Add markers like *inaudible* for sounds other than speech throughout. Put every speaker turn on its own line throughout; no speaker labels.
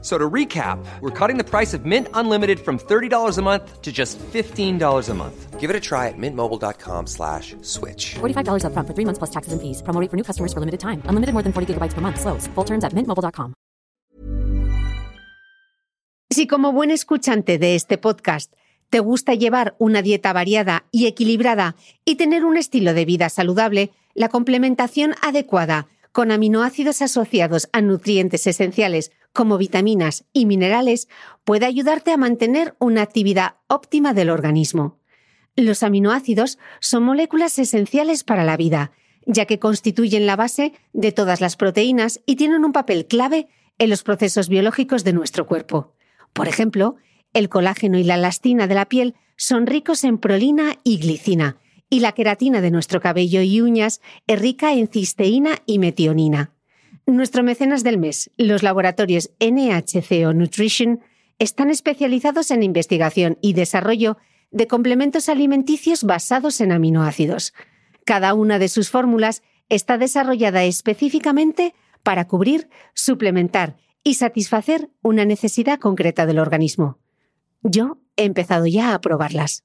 So to recap, we're cutting the price of Mint Unlimited from $30 a month to just $15 a month.
Give it a try at mintmobile.com slash switch.
$45 upfront for three months plus taxes and fees. Promo rate for new customers for limited time. Unlimited more than 40 gigabytes per month. Slows. Full terms at mintmobile.com.
Si como buen escuchante de este podcast te gusta llevar una dieta variada y equilibrada y tener un estilo de vida saludable, la complementación adecuada con aminoácidos asociados a nutrientes esenciales como vitaminas y minerales puede ayudarte a mantener una actividad óptima del organismo. Los aminoácidos son moléculas esenciales para la vida, ya que constituyen la base de todas las proteínas y tienen un papel clave en los procesos biológicos de nuestro cuerpo. Por ejemplo, el colágeno y la elastina de la piel son ricos en prolina y glicina, y la queratina de nuestro cabello y uñas es rica en cisteína y metionina. Nuestro mecenas del mes, los laboratorios NHCO Nutrition, están especializados en investigación y desarrollo de complementos alimenticios basados en aminoácidos. Cada una de sus fórmulas está desarrollada específicamente para cubrir, suplementar y satisfacer una necesidad concreta del organismo. Yo he empezado ya a probarlas.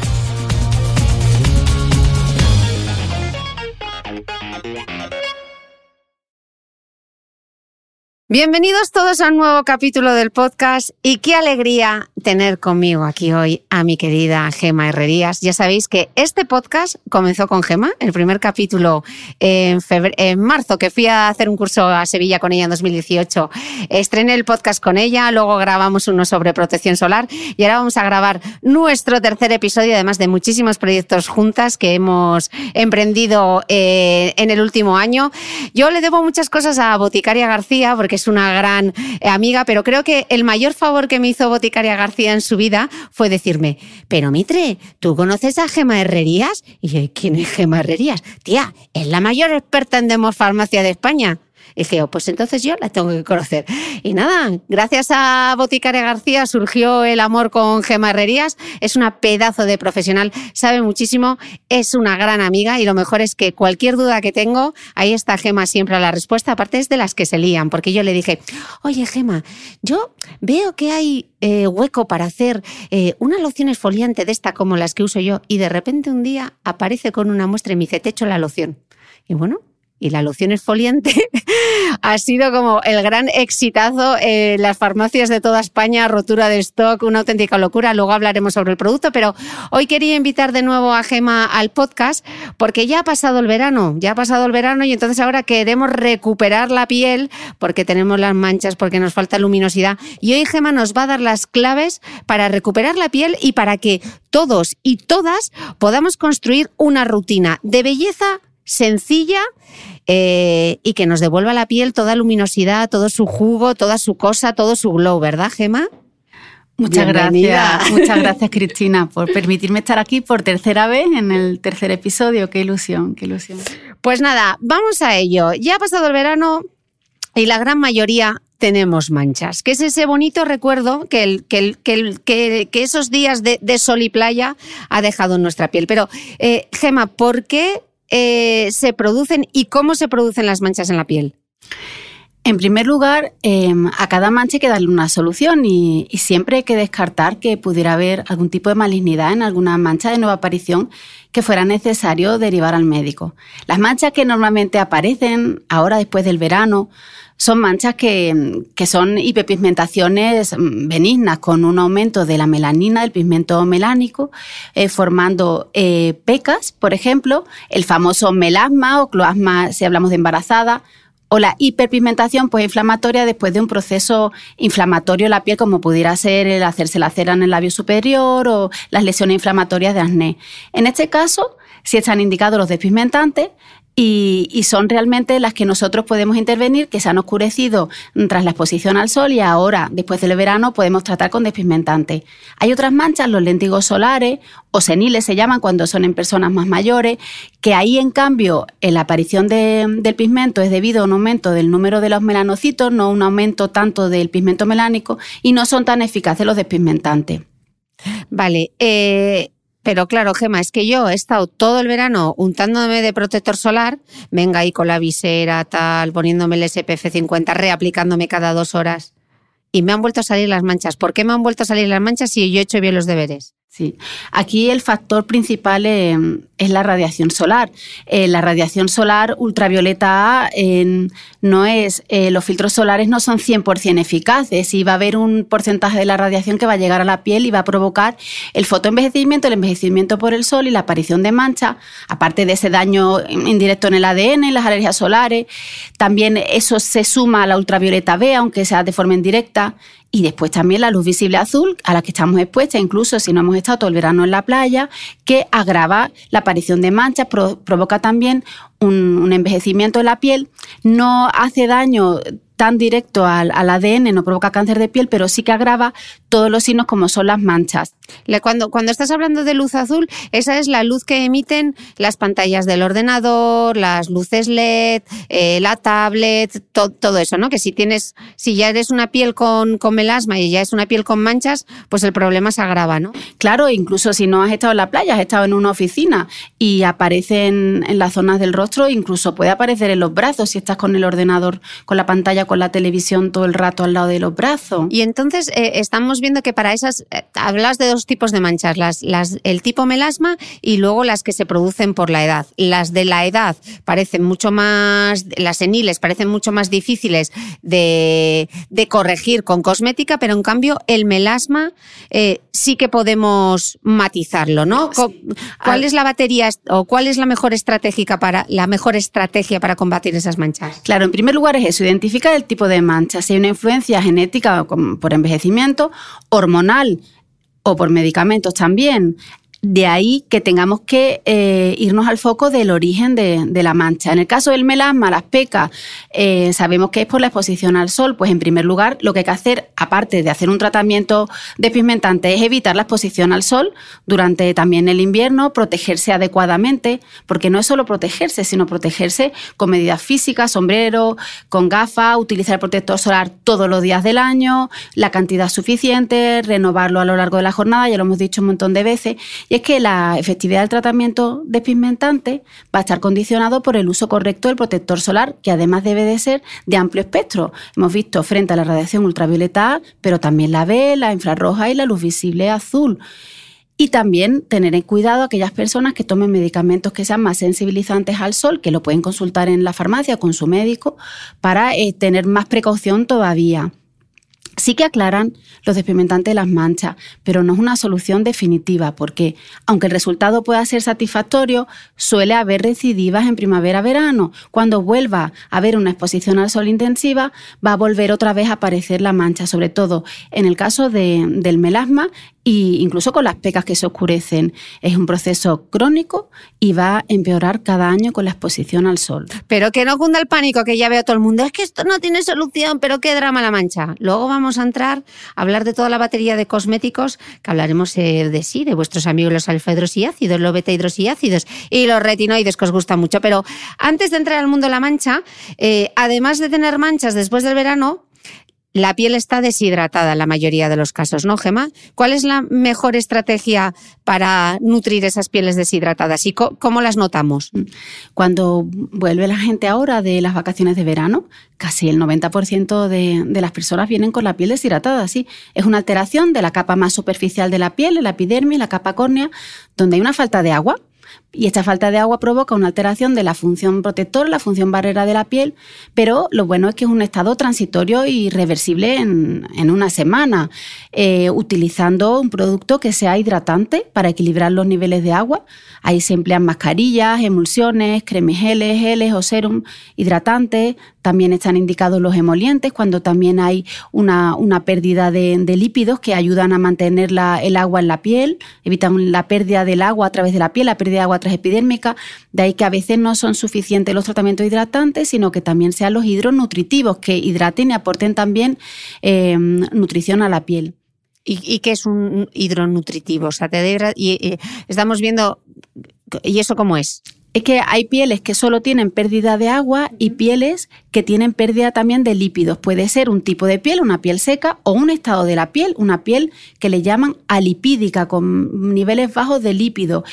Bienvenidos todos a un nuevo capítulo del podcast y qué alegría tener conmigo aquí hoy a mi querida Gema Herrerías. Ya sabéis que este podcast comenzó con Gema, el primer capítulo en, en marzo que fui a hacer un curso a Sevilla con ella en 2018. Estrené el podcast con ella, luego grabamos uno sobre protección solar y ahora vamos a grabar nuestro tercer episodio, además de muchísimos proyectos juntas que hemos emprendido eh, en el último año. Yo le debo muchas cosas a Boticaria García porque es una gran eh, amiga, pero creo que el mayor favor que me hizo Boticaria García en su vida fue decirme, pero Mitre, ¿tú conoces a Gema Herrerías? Y ¿quién es Gema Herrerías? Tía, es la mayor experta en demosfarmacia de España. Y dije, oh, pues entonces yo la tengo que conocer. Y nada, gracias a Boticaria García surgió el amor con Gema Herrerías. Es una pedazo de profesional, sabe muchísimo, es una gran amiga y lo mejor es que cualquier duda que tengo, ahí está Gema siempre a la respuesta. Aparte es de las que se lían, porque yo le dije, oye Gema, yo veo que hay eh, hueco para hacer eh, una loción esfoliante de esta como las que uso yo y de repente un día aparece con una muestra y me dice, te echo la loción. Y bueno, y la loción esfoliante *laughs* ha sido como el gran exitazo en las farmacias de toda España, rotura de stock, una auténtica locura. Luego hablaremos sobre el producto, pero hoy quería invitar de nuevo a Gema al podcast porque ya ha pasado el verano, ya ha pasado el verano y entonces ahora queremos recuperar la piel porque tenemos las manchas, porque nos falta luminosidad. Y hoy Gema nos va a dar las claves para recuperar la piel y para que todos y todas podamos construir una rutina de belleza sencilla eh, y que nos devuelva a la piel toda luminosidad, todo su jugo, toda su cosa, todo su glow, ¿verdad, Gema?
Muchas gracias, muchas gracias Cristina por permitirme estar aquí por tercera vez en el tercer episodio. Qué ilusión, qué ilusión.
Pues nada, vamos a ello. Ya ha pasado el verano y la gran mayoría tenemos manchas, que es ese bonito recuerdo que, el, que, que, que esos días de, de, sol y playa ha dejado en nuestra piel. Pero, eh, Gema, ¿por qué eh, se producen y cómo se producen las manchas en la piel?
En primer lugar, em, a cada mancha hay que darle una solución y, siempre hay que descartar que pudiera haber algún tipo de malignidad en alguna mancha de nueva aparición que fuera necesario derivar al médico. Las manchas que normalmente aparecen ahora después del verano son manchas que, son hiperpigmentaciones benignas con un aumento de la melanina, del pigmento melánico, eh, formando eh, pecas, por ejemplo, el famoso melasma o cloasma si hablamos de embarazada, o la hiperpigmentación pues, inflamatoria después de un proceso inflamatorio en la piel, como pudiera ser el hacerse la cera en el labio superior o las lesiones inflamatorias de acné. En este caso, si están indicados los despigmentantes, y, son realmente las que nosotros podemos intervenir, que se han oscurecido tras la exposición al sol y ahora, después del verano, podemos tratar con despigmentantes. Hay otras manchas, los léntigos solares o seniles se llaman cuando son en personas más mayores, que ahí en cambio la aparición del pigmento es debido a un aumento del número de los melanocitos, no un aumento tanto del pigmento melánico y no son tan eficaces los despigmentantes.
Vale, eh, pero claro, Gema, es que yo he estado todo el verano untándome de protector solar, venga ahí con la visera, tal, poniéndome el SPF 50, reaplicándome cada dos horas. Y me han vuelto a salir las manchas. ¿Por qué me han vuelto a salir las manchas si yo he hecho bien los deberes?
Sí, aquí el factor principal eh, es la radiación solar. Eh, la radiación solar ultravioleta A no es, eh, los filtros solares no son 100% eficaces y va a haber un porcentaje de la radiación que va a llegar a la piel y va a provocar el fotoenvejecimiento, el envejecimiento por el sol y la aparición de manchas, aparte de ese daño indirecto en el ADN, las alergias solares. También eso se suma a la ultravioleta B, aunque sea de forma indirecta y después también la luz visible azul a la que estamos expuestas, incluso si no hemos estado todo el verano en la playa, que agrava la aparición de manchas, provoca también un, un envejecimiento de la piel, no hace daño tan directo al, ADN, no provoca cáncer de piel, pero sí que agrava todos los signos como son las manchas.
Cuando, cuando estás hablando de luz azul, esa es la luz que emiten las pantallas del ordenador, las luces LED, eh, la tablet, todo eso, ¿no? Que si tienes, si ya eres una piel con, con melasma y ya es una piel con manchas, pues el problema se agrava, ¿no?
Claro, incluso si no has estado en la playa, has estado en una oficina y aparecen en las zonas del rostro, incluso puede aparecer en los brazos si estás con el ordenador, con la pantalla con la televisión todo el rato al lado de los brazos.
Y entonces eh, estamos viendo que para esas, eh, hablas de dos tipos de manchas, las, las, el tipo melasma y luego las que se producen por la edad. Las de la edad parecen mucho más, las seniles parecen mucho más difíciles de, de corregir con cosmética, pero en cambio el melasma eh, sí que podemos matizarlo, ¿no? ¿Cuál es la batería o cuál es la mejor estratégica para la mejor estrategia para combatir esas manchas?
Claro, en primer lugar es eso, identificar el tipo de mancha, si hay una influencia genética por envejecimiento, hormonal o por medicamentos también, de ahí que tengamos que eh, irnos al foco del origen de, la mancha. En el caso del melasma, las pecas, eh, sabemos que es por la exposición al sol. Pues en primer lugar, lo que hay que hacer, aparte de hacer un tratamiento despigmentante, es evitar la exposición al sol durante también el invierno, protegerse adecuadamente, porque no es solo protegerse, sino protegerse con medidas físicas, sombrero, con gafas, utilizar el protector solar todos los días del año, la cantidad suficiente, renovarlo a lo largo de la jornada, ya lo hemos dicho un montón de veces y es que la efectividad del tratamiento despigmentante va a estar condicionado por el uso correcto del protector solar, que además debe de ser de amplio espectro. Hemos visto frente a la radiación ultravioleta pero también la B, la infrarroja y la luz visible azul. Y también tener en cuidado a aquellas personas que tomen medicamentos que sean más sensibilizantes al sol, que lo pueden consultar en la farmacia con su médico, para eh, tener más precaución todavía. Sí que aclaran los despigmentantes de las manchas, pero no es una solución definitiva porque, aunque el resultado pueda ser satisfactorio, suele haber recidivas en primavera-verano. Cuando vuelva a haber una exposición al sol intensiva, va a volver otra vez a aparecer la mancha, sobre todo en el caso del melasma y incluso con las pecas que se oscurecen. Es un proceso crónico y va a empeorar cada año con la exposición al sol.
Pero que no cunda el pánico, que ya veo todo el mundo, es que esto no tiene solución, pero qué drama la mancha. Luego vamos a entrar a hablar de toda la batería de cosméticos, que hablaremos eh, de sí, de vuestros amigos los alfa y ácidos, los beta y ácidos y los retinoides que os gustan mucho. Pero antes de entrar al mundo de la mancha, eh, además de tener manchas después del verano, la piel está deshidratada en la mayoría de los casos, ¿no, Gema? ¿Cuál es la mejor estrategia para nutrir esas pieles deshidratadas y cómo las notamos?
Cuando vuelve la gente ahora de las vacaciones de verano, casi el 90% de, de, las personas vienen con la piel deshidratada. Es una alteración de la capa más superficial de la piel, la epidermis, la capa córnea, donde hay una falta de agua y esta falta de agua provoca una alteración de la función protectora, la función barrera de la piel, pero lo bueno es que es un estado transitorio y reversible en, una semana, eh, utilizando un producto que sea hidratante para equilibrar los niveles de agua. Ahí se emplean mascarillas, emulsiones, cremes geles, geles o serum hidratantes. También están indicados los emolientes cuando también hay una, pérdida de, lípidos que ayudan a mantener el agua en la piel, evitan la pérdida del agua a través de la piel, la pérdida de agua epidérmica, de ahí que a veces no son suficientes los tratamientos hidratantes, sino que también sean los hidronutritivos, que hidraten y aporten también eh, nutrición a la piel.
¿Y, qué es un hidronutritivo? O sea, te y, y estamos viendo, ¿y eso cómo es?
es que hay pieles que solo tienen pérdida de agua y pieles que tienen pérdida también de lípidos. Puede ser un tipo de piel, una piel seca, o un estado de la piel, una piel que le llaman alipídica, con niveles bajos de lípidos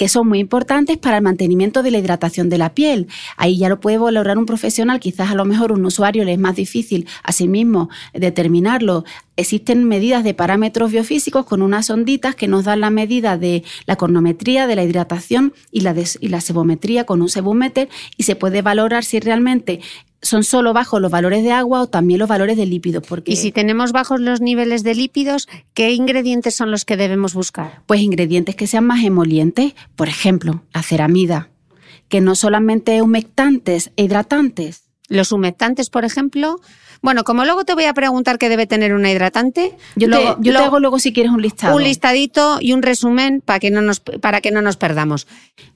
que son muy importantes para el mantenimiento de la hidratación de la piel. Ahí ya lo puede valorar un profesional, quizás a lo mejor un usuario le es más difícil a sí mismo determinarlo. Existen medidas de parámetros biofísicos con unas onditas que nos dan la medida de la cornometría, de la hidratación y la, sebometría con un sebúmeter y se puede valorar si realmente son solo bajos los valores de agua o también los valores de lípidos. Porque...
Y si tenemos bajos los niveles de lípidos, ¿qué ingredientes son los que debemos buscar?
Pues ingredientes que sean más emolientes, por ejemplo, la ceramida, que no solamente humectantes e hidratantes.
Los humectantes, por ejemplo, bueno, como luego te voy a preguntar qué debe tener una hidratante,
yo, te, hago luego si quieres un listado.
Un listadito y un resumen para que no nos, para que no nos perdamos.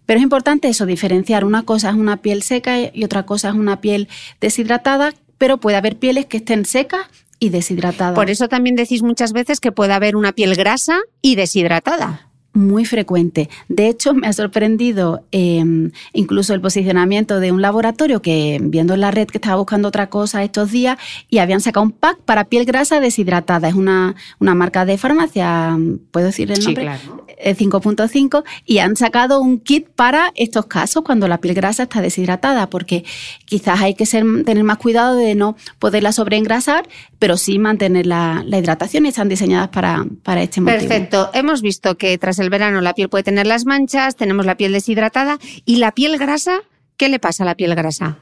Pero es importante eso, diferenciar. Una cosa es una piel seca y otra cosa es una piel deshidratada, pero puede haber pieles que estén secas y deshidratadas.
Por eso también decís muchas veces que puede haber una piel grasa y deshidratada
muy frecuente. De hecho, me ha sorprendido em, incluso el posicionamiento de un laboratorio que, viendo en la red que estaba buscando otra cosa estos días, y habían sacado un pack para piel grasa deshidratada. Es una, una marca de farmacia, ¿puedo decir el nombre? Sí, claro. 5.5, eh, y han sacado un kit para estos casos cuando la piel grasa está deshidratada, porque quizás hay que ser, tener más cuidado de no poderla sobreengrasar, pero sí mantener la, la hidratación y están diseñadas para, para este motivo.
Perfecto. Hemos visto que tras el verano la piel puede tener las manchas, tenemos la piel deshidratada y la piel grasa, ¿qué le pasa a la piel grasa?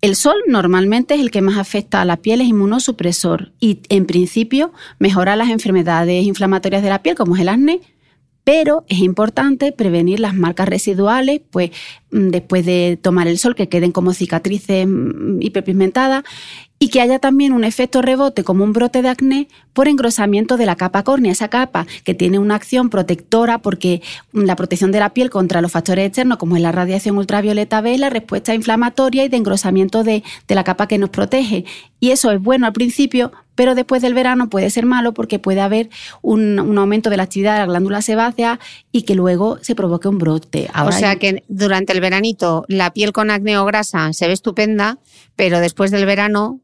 El sol normalmente es el que más afecta a la piel, es inmunosupresor y en principio mejora las enfermedades inflamatorias de la piel como es el acné, pero es importante prevenir las marcas residuales, pues mm, después de tomar el sol, que queden como cicatrices mm, hiperpigmentadas y que haya también un efecto rebote como un brote de acné por engrosamiento de la capa córnea, esa capa que tiene una acción protectora porque la protección de la piel contra los factores externos como es la radiación ultravioleta B, la respuesta inflamatoria y de engrosamiento de, la capa que nos protege. Y eso es bueno al principio, pero después del verano puede ser malo porque puede haber un, aumento de la actividad de la glándula sebácea y que luego se provoque un brote.
o sea que durante el veranito la piel con acné o grasa se ve estupenda, pero después del verano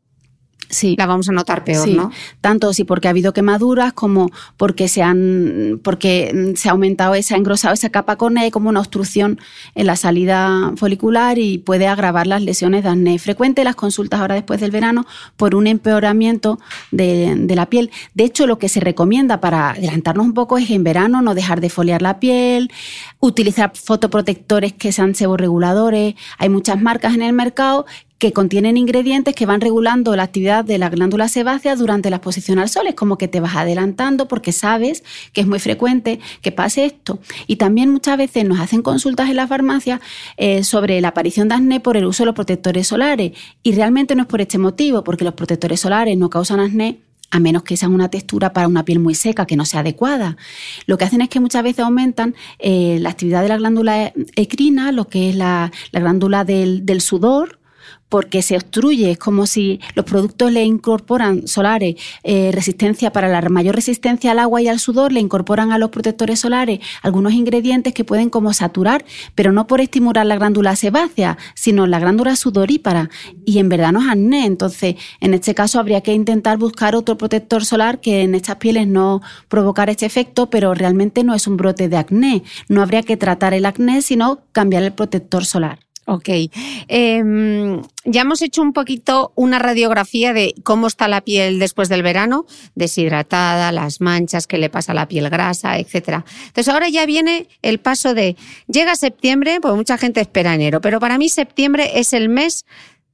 sí. la vamos a notar peor, ¿no?
Tanto si porque ha habido quemaduras como porque se han porque se ha aumentado esa engrosado esa capa córnea y como una obstrucción en la salida folicular y puede agravar las lesiones de acné. Frecuente las consultas ahora después del verano por un empeoramiento de, de la piel. De hecho, lo que se recomienda para adelantarnos un poco es en verano no dejar de foliar la piel, utilizar fotoprotectores que sean seborreguladores. Hay muchas marcas en el mercado que contienen ingredientes que van regulando la actividad de la glándula sebácea durante la exposición al sol. Es como que te vas adelantando porque sabes que es muy frecuente que pase esto. Y también muchas veces nos hacen consultas en la farmacia eh, sobre la aparición de acné por el uso de los protectores solares. Y realmente no es por este motivo, porque los protectores solares no causan acné a menos que sean una textura para una piel muy seca que no sea adecuada. Lo que hacen es que muchas veces aumentan eh, la actividad de la glándula ecrina, lo que es la, glándula del, sudor, porque se obstruye. Es como si los productos le incorporan solares, eh, resistencia para la mayor resistencia al agua y al sudor, le incorporan a los protectores solares algunos ingredientes que pueden como saturar, pero no por estimular la glándula sebácea, sino la glándula sudorípara. Y en verdad no es acné. Entonces, en este caso habría que intentar buscar otro protector solar que en estas pieles no provocara este efecto, pero realmente no es un brote de acné. No habría que tratar el acné, sino cambiar el protector solar.
Ok. Em, ya hemos hecho un poquito una radiografía de cómo está la piel después del verano, deshidratada, las manchas, qué le pasa a la piel grasa, etc. Entonces ahora ya viene el paso de, llega septiembre, pues mucha gente espera enero, pero para mí septiembre es el mes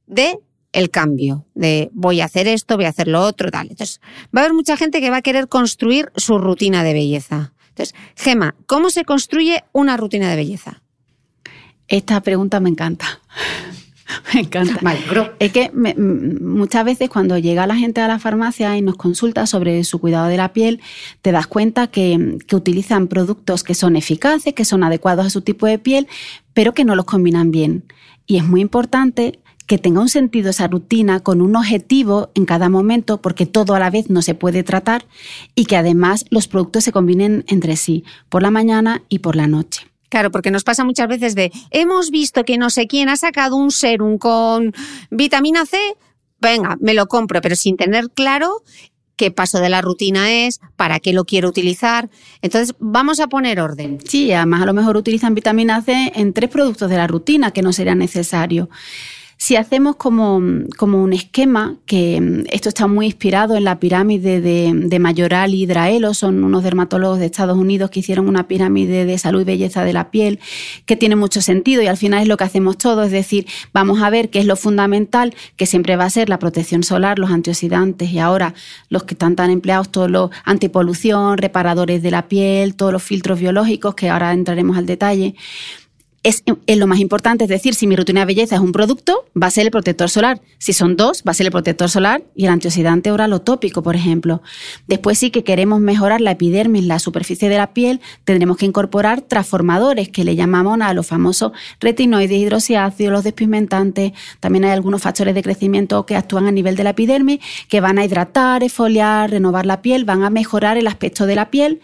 de el cambio, de voy a hacer esto, voy a hacer lo otro, tal. Entonces va a haber mucha gente que va a querer construir su rutina de belleza. Entonces, Gema, ¿cómo se construye una rutina de belleza?
Esta pregunta me encanta. *laughs* me encanta. Es que muchas veces cuando llega la gente a la farmacia y nos consulta sobre su cuidado de la piel, te das cuenta que, que utilizan productos que son eficaces, que son adecuados a su tipo de piel, pero que no los combinan bien. Y es muy importante que tenga un sentido esa rutina con un objetivo en cada momento, porque todo a la vez no se puede tratar, y que además los productos se combinen entre sí, por la mañana y por la noche.
Claro, porque nos pasa muchas veces de, hemos visto que no sé quién ha sacado un serum con vitamina C, venga, me lo compro, pero sin tener claro qué paso de la rutina es, para qué lo quiero utilizar. Entonces, vamos a poner orden.
Sí, además a lo mejor utilizan vitamina C en tres productos de la rutina que no sería necesario. Si hacemos como, un esquema, que mm, esto está muy inspirado en la pirámide de, Mayoral y Draelo, son unos dermatólogos de Estados Unidos que hicieron una pirámide de salud y belleza de la piel, que tiene mucho sentido y al final es lo que hacemos todos, es decir, vamos a ver qué es lo fundamental, que siempre va a ser la protección solar, los antioxidantes y ahora los que están tan empleados, todos los antipolución, reparadores de la piel, todos los filtros biológicos, que ahora entraremos al detalle es, lo más importante, es decir, si mi rutina de belleza es un producto, va a ser el protector solar. Si son dos, va a ser el protector solar y el antioxidante oral o tópico, por ejemplo. Después sí que queremos mejorar la epidermis, la superficie de la piel, tendremos que incorporar transformadores que le llamamos a los famosos retinoides, hidroxiácidos, los despigmentantes. También hay algunos factores de crecimiento que actúan a nivel de la epidermis, que van a hidratar, esfoliar, renovar la piel, van a mejorar el aspecto de la piel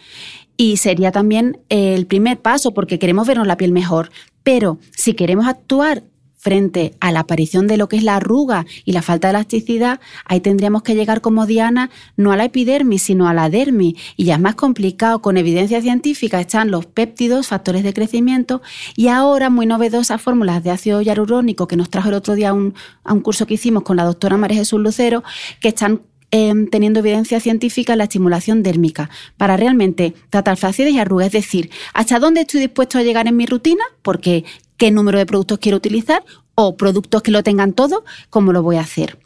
y sería también el primer paso porque queremos vernos la piel mejor. Pero si queremos actuar frente a la aparición de lo que es la arruga y la falta de elasticidad, ahí tendríamos que llegar como Diana no a la epidermis, sino a la dermis. Y ya es más complicado, con evidencia científica están los péptidos, factores de crecimiento, y ahora muy novedosas fórmulas de ácido hialurónico que nos trajo el otro día un, a un curso que hicimos con la doctora María Jesús Lucero, que están Em, teniendo evidencia científica en la estimulación dérmica para realmente tratar flacidez y arrugas. Es decir, ¿hasta dónde estoy dispuesto a llegar en mi rutina? Porque qué número de productos quiero utilizar o productos que lo tengan todo, ¿cómo lo voy a hacer?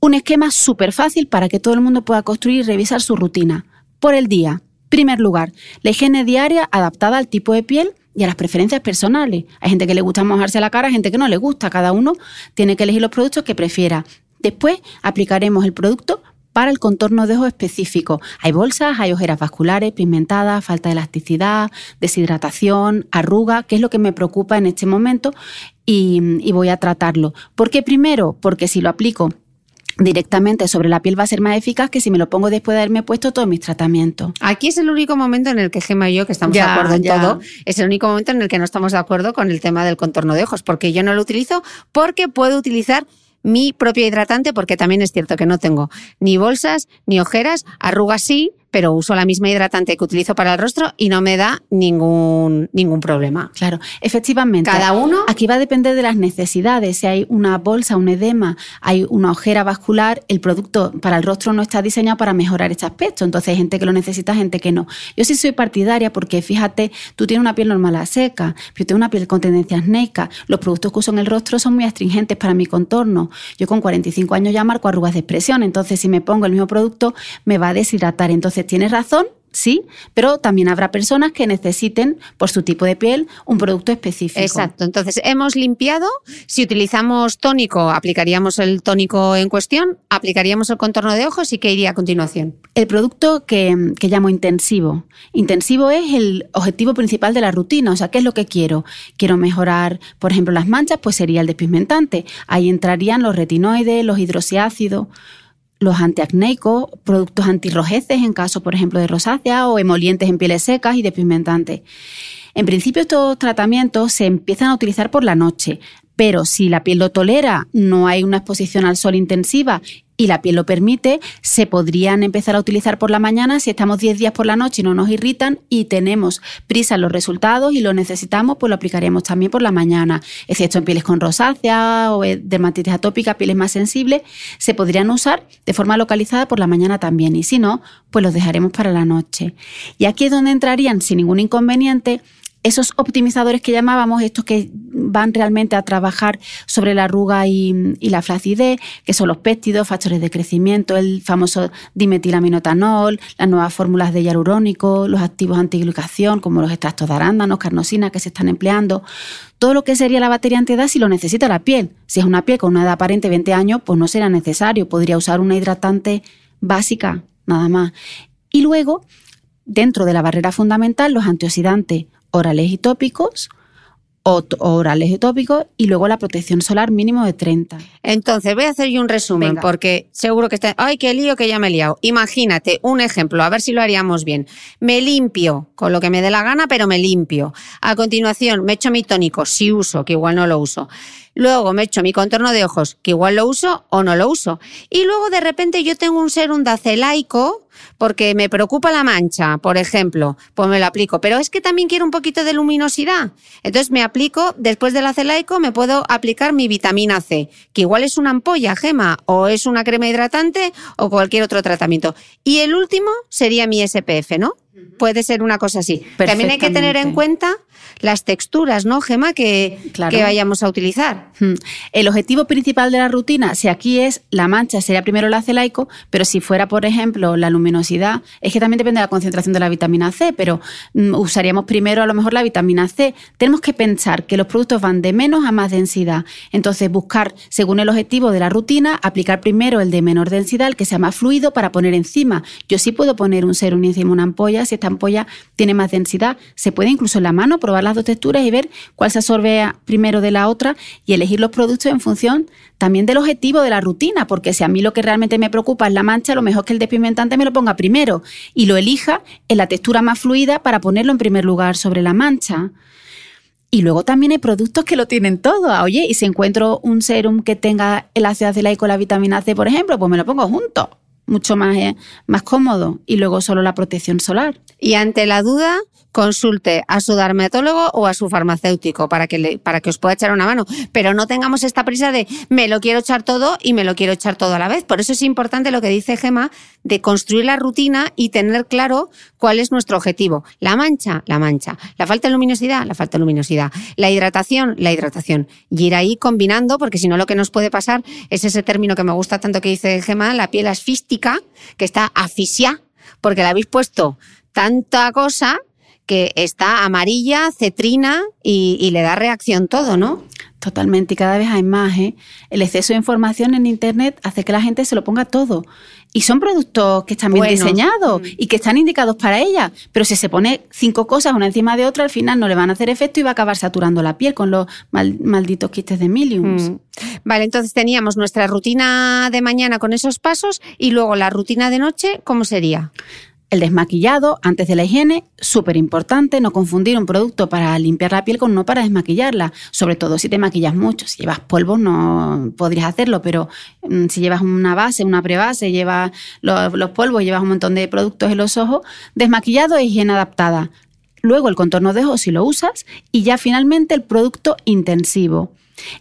Un esquema súper fácil para que todo el mundo pueda construir y revisar su rutina. Por el día. Primer lugar, la higiene diaria adaptada al tipo de piel y a las preferencias personales. Hay gente que le gusta mojarse la cara, hay gente que no le gusta. Cada uno tiene que elegir los productos que prefiera. Después aplicaremos el producto para el contorno de ojos específico. Hay bolsas, hay ojeras vasculares, pigmentadas, falta de elasticidad, deshidratación, arruga, que es lo que me preocupa en este momento y, voy a tratarlo. ¿Por qué primero? Porque si lo aplico directamente sobre la piel va a ser más eficaz que si me lo pongo después de haberme puesto todos mis tratamientos.
Aquí es el único momento en el que Gemma y yo, que estamos de acuerdo en todo, es el único momento en el que no estamos de acuerdo con el tema del contorno de ojos, porque yo no lo utilizo porque puedo utilizar mi propio hidratante, porque también es cierto que no tengo ni bolsas, ni ojeras, arrugas sí, pero uso la misma hidratante que utilizo para el rostro y no me da ningún, ningún problema.
Claro, efectivamente.
Cada uno.
Aquí va a depender de las necesidades. Si hay una bolsa, un edema, hay una ojera vascular, el producto para el rostro no está diseñado para mejorar este aspecto. Entonces hay gente que lo necesita, gente que no. Yo sí soy partidaria porque fíjate, tú tienes una piel normal a seca, yo tengo una piel con tendencia acnéica. Los productos que uso en el rostro son muy astringentes para mi contorno. Yo con 45 años ya marco arrugas de expresión, entonces si me pongo el mismo producto me va a deshidratar. Entonces tienes razón, sí, pero también habrá personas que necesiten, por su tipo de piel, un producto específico.
Exacto. Entonces, hemos limpiado. Si utilizamos tónico, aplicaríamos el tónico en cuestión, aplicaríamos el contorno de ojos y ¿qué iría a continuación?
El producto que, que, llamo intensivo. Intensivo es el objetivo principal de la rutina. O sea, ¿qué es lo que quiero? Quiero mejorar, por ejemplo, las manchas, pues sería el despigmentante. Ahí entrarían los retinoides, los hidroxiácidos los antiacnéicos, productos antirrojeces en caso, por ejemplo, de rosácea o emolientes en pieles secas y despigmentantes. En principio estos tratamientos se empiezan a utilizar por la noche, pero si la piel lo tolera, no hay una exposición al sol intensiva y la piel lo permite, se podrían empezar a utilizar por la mañana si estamos 10 días por la noche y no nos irritan y tenemos prisa en los resultados y lo necesitamos, pues lo aplicaremos también por la mañana. Excepto en pieles con rosácea o dermatitis atópica, pieles más sensibles, se podrían usar de forma localizada por la mañana también y si no, pues los dejaremos para la noche. Y aquí es donde entrarían sin ningún inconveniente esos optimizadores que llamábamos, estos que van realmente a trabajar sobre la arruga y, la flacidez, que son los péptidos, factores de crecimiento, el famoso dimetilaminotanol, las nuevas fórmulas de hialurónico, los activos antiglucación, como los extractos de arándanos, carnosina que se están empleando. Todo lo que sería la batería antiedad si lo necesita la piel. Si es una piel con una edad aparente de 20 años, pues no será necesario. Podría usar una hidratante básica, nada más. Y luego, dentro de la barrera fundamental, los antioxidantes orales y tópicos, orales y tópicos y luego la protección solar mínimo de 30.
Entonces, voy a hacer yo un resumen porque seguro que está... ¡Ay, qué lío que ya me he liado! Imagínate un ejemplo, a ver si lo haríamos bien. Me limpio con lo que me dé la gana, pero me limpio. A continuación, me echo mi tónico, si uso, que igual no lo uso. Luego me echo mi contorno de ojos, que igual lo uso o no lo uso. Y luego de repente yo tengo un serum dacelaico porque me preocupa la mancha, por ejemplo, pues me lo aplico. Pero es que también quiero un poquito de luminosidad. Entonces me aplico, después del acelaico, me puedo aplicar mi vitamina C, que igual es una ampolla, gema, o es una crema hidratante o cualquier otro tratamiento. Y el último sería mi SPF, ¿no? Puede ser una cosa así. También hay que tener en cuenta las texturas, ¿no, Gema, que, que vayamos a utilizar.
Hmm. El objetivo principal de la rutina, si aquí es la mancha, sería primero el acelaico, pero si fuera, por ejemplo, la luminosidad, es que también depende de la concentración de la vitamina C, pero mm, usaríamos primero a lo mejor la vitamina C. Tenemos que pensar que los productos van de menos a más densidad. Entonces, buscar, según el objetivo de la rutina, aplicar primero el de menor densidad, el que sea más fluido, para poner encima. Yo sí puedo poner un serum encima una ampolla, si esta ampolla tiene más densidad. Se puede incluso en la mano probar las dos texturas y ver cuál se absorbe primero de la otra y elegir los productos en función también del objetivo de la rutina, porque si a mí lo que realmente me preocupa es la mancha, lo mejor que el despigmentante me lo ponga primero y lo elija en la textura más fluida para ponerlo en primer lugar sobre la mancha. Y luego también hay productos que lo tienen todo. Oye, y si encuentro un serum que tenga el ácido acelaico con la vitamina C, por ejemplo, pues me lo pongo junto. Mucho más, eh, más cómodo. Y luego solo la protección solar.
Y ante la duda, consulte a su dermatólogo o a su farmacéutico para que, le, para que os pueda echar una mano. Pero no tengamos esta prisa de me lo quiero echar todo y me lo quiero echar todo a la vez. Por eso es importante lo que dice Gema de construir la rutina y tener claro cuál es nuestro objetivo. La mancha, la mancha. La falta de luminosidad, la falta de luminosidad. La hidratación, la hidratación. Y ir ahí combinando, porque si no lo que nos puede pasar es ese término que me gusta tanto que dice Gema, la piel asfística, que está asfixia, porque la habéis puesto tanta cosa que está amarilla, cetrina y, le da reacción todo, ¿no?
Totalmente, y cada vez hay más. ¿eh? El exceso de información en Internet hace que la gente se lo ponga todo. Y son productos que están bien diseñados mm. y que están indicados para ella. Pero si se pone cinco cosas una encima de otra, al final no le van a hacer efecto y va a acabar saturando la piel con los malditos quistes de Miliums. Mm.
Vale, entonces teníamos nuestra rutina de mañana con esos pasos y luego la rutina de noche, ¿cómo sería?
El desmaquillado antes de la higiene, súper importante, no confundir un producto para limpiar la piel con uno para desmaquillarla, sobre todo si te maquillas mucho. Si llevas polvo no podrías hacerlo, pero mm, si llevas una base, una prebase, llevas los, los polvos, llevas un montón de productos en los ojos, desmaquillado e higiene adaptada. Luego el contorno de ojos si lo usas y ya finalmente el producto intensivo.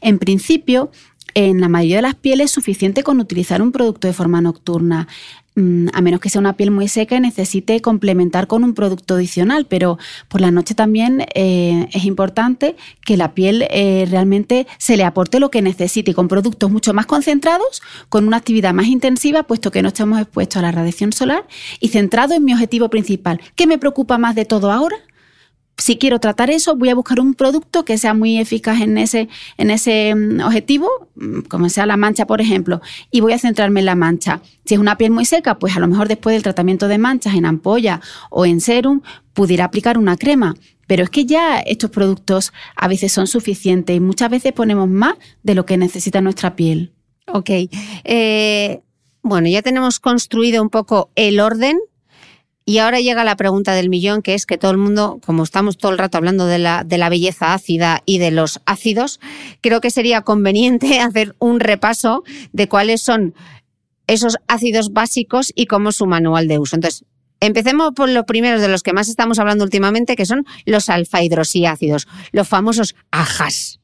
En principio, en la mayoría de las pieles es suficiente con utilizar un producto de forma nocturna. Mm, a menos que sea una piel muy seca y necesite complementar con un producto adicional, pero por la noche también eh, es importante que la piel eh, realmente se le aporte lo que necesite con productos mucho más concentrados, con una actividad más intensiva, puesto que no estamos expuestos a la radiación solar y centrado en mi objetivo principal. ¿Qué me preocupa más de todo ahora? Si quiero tratar eso, voy a buscar un producto que sea muy eficaz en ese, en ese mm, objetivo, mm, como sea la mancha, por ejemplo, y voy a centrarme en la mancha. Si es una piel muy seca, pues a lo mejor después del tratamiento de manchas en ampolla o en serum, pudiera aplicar una crema. Pero es que ya estos productos a veces son suficientes y muchas veces ponemos más de lo que necesita nuestra piel.
Ok. Eh, bueno, ya tenemos construido un poco el orden y ahora llega la pregunta del millón, que es que todo el mundo, como estamos todo el rato hablando de la, de la belleza ácida y de los ácidos, creo que sería conveniente *laughs* hacer un repaso de cuáles son esos ácidos básicos y cómo es su manual de uso. Entonces, empecemos por los primeros de los que más estamos hablando últimamente, que son los alfa-hidroxiácidos, los famosos ajas.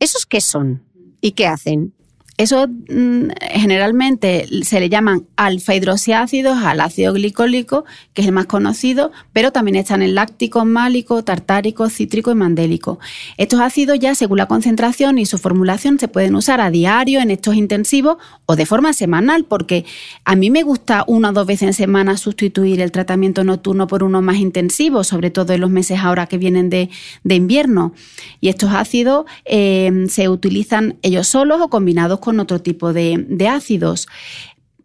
¿Esos qué son y qué hacen?
Eso mm, generalmente se le llaman alfa-hidroxiácidos al ácido glicólico, que es el más conocido, pero también están el láctico, málico, tartárico, cítrico y mandélico. Estos ácidos ya según la concentración y su formulación se pueden usar a diario en estos intensivos o de forma semanal, porque a mí me gusta una o dos veces en semana sustituir el tratamiento nocturno por uno más intensivo, sobre todo en los meses ahora que vienen de, invierno. Y estos ácidos eh, se utilizan ellos solos o combinados con con otro tipo de, de ácidos.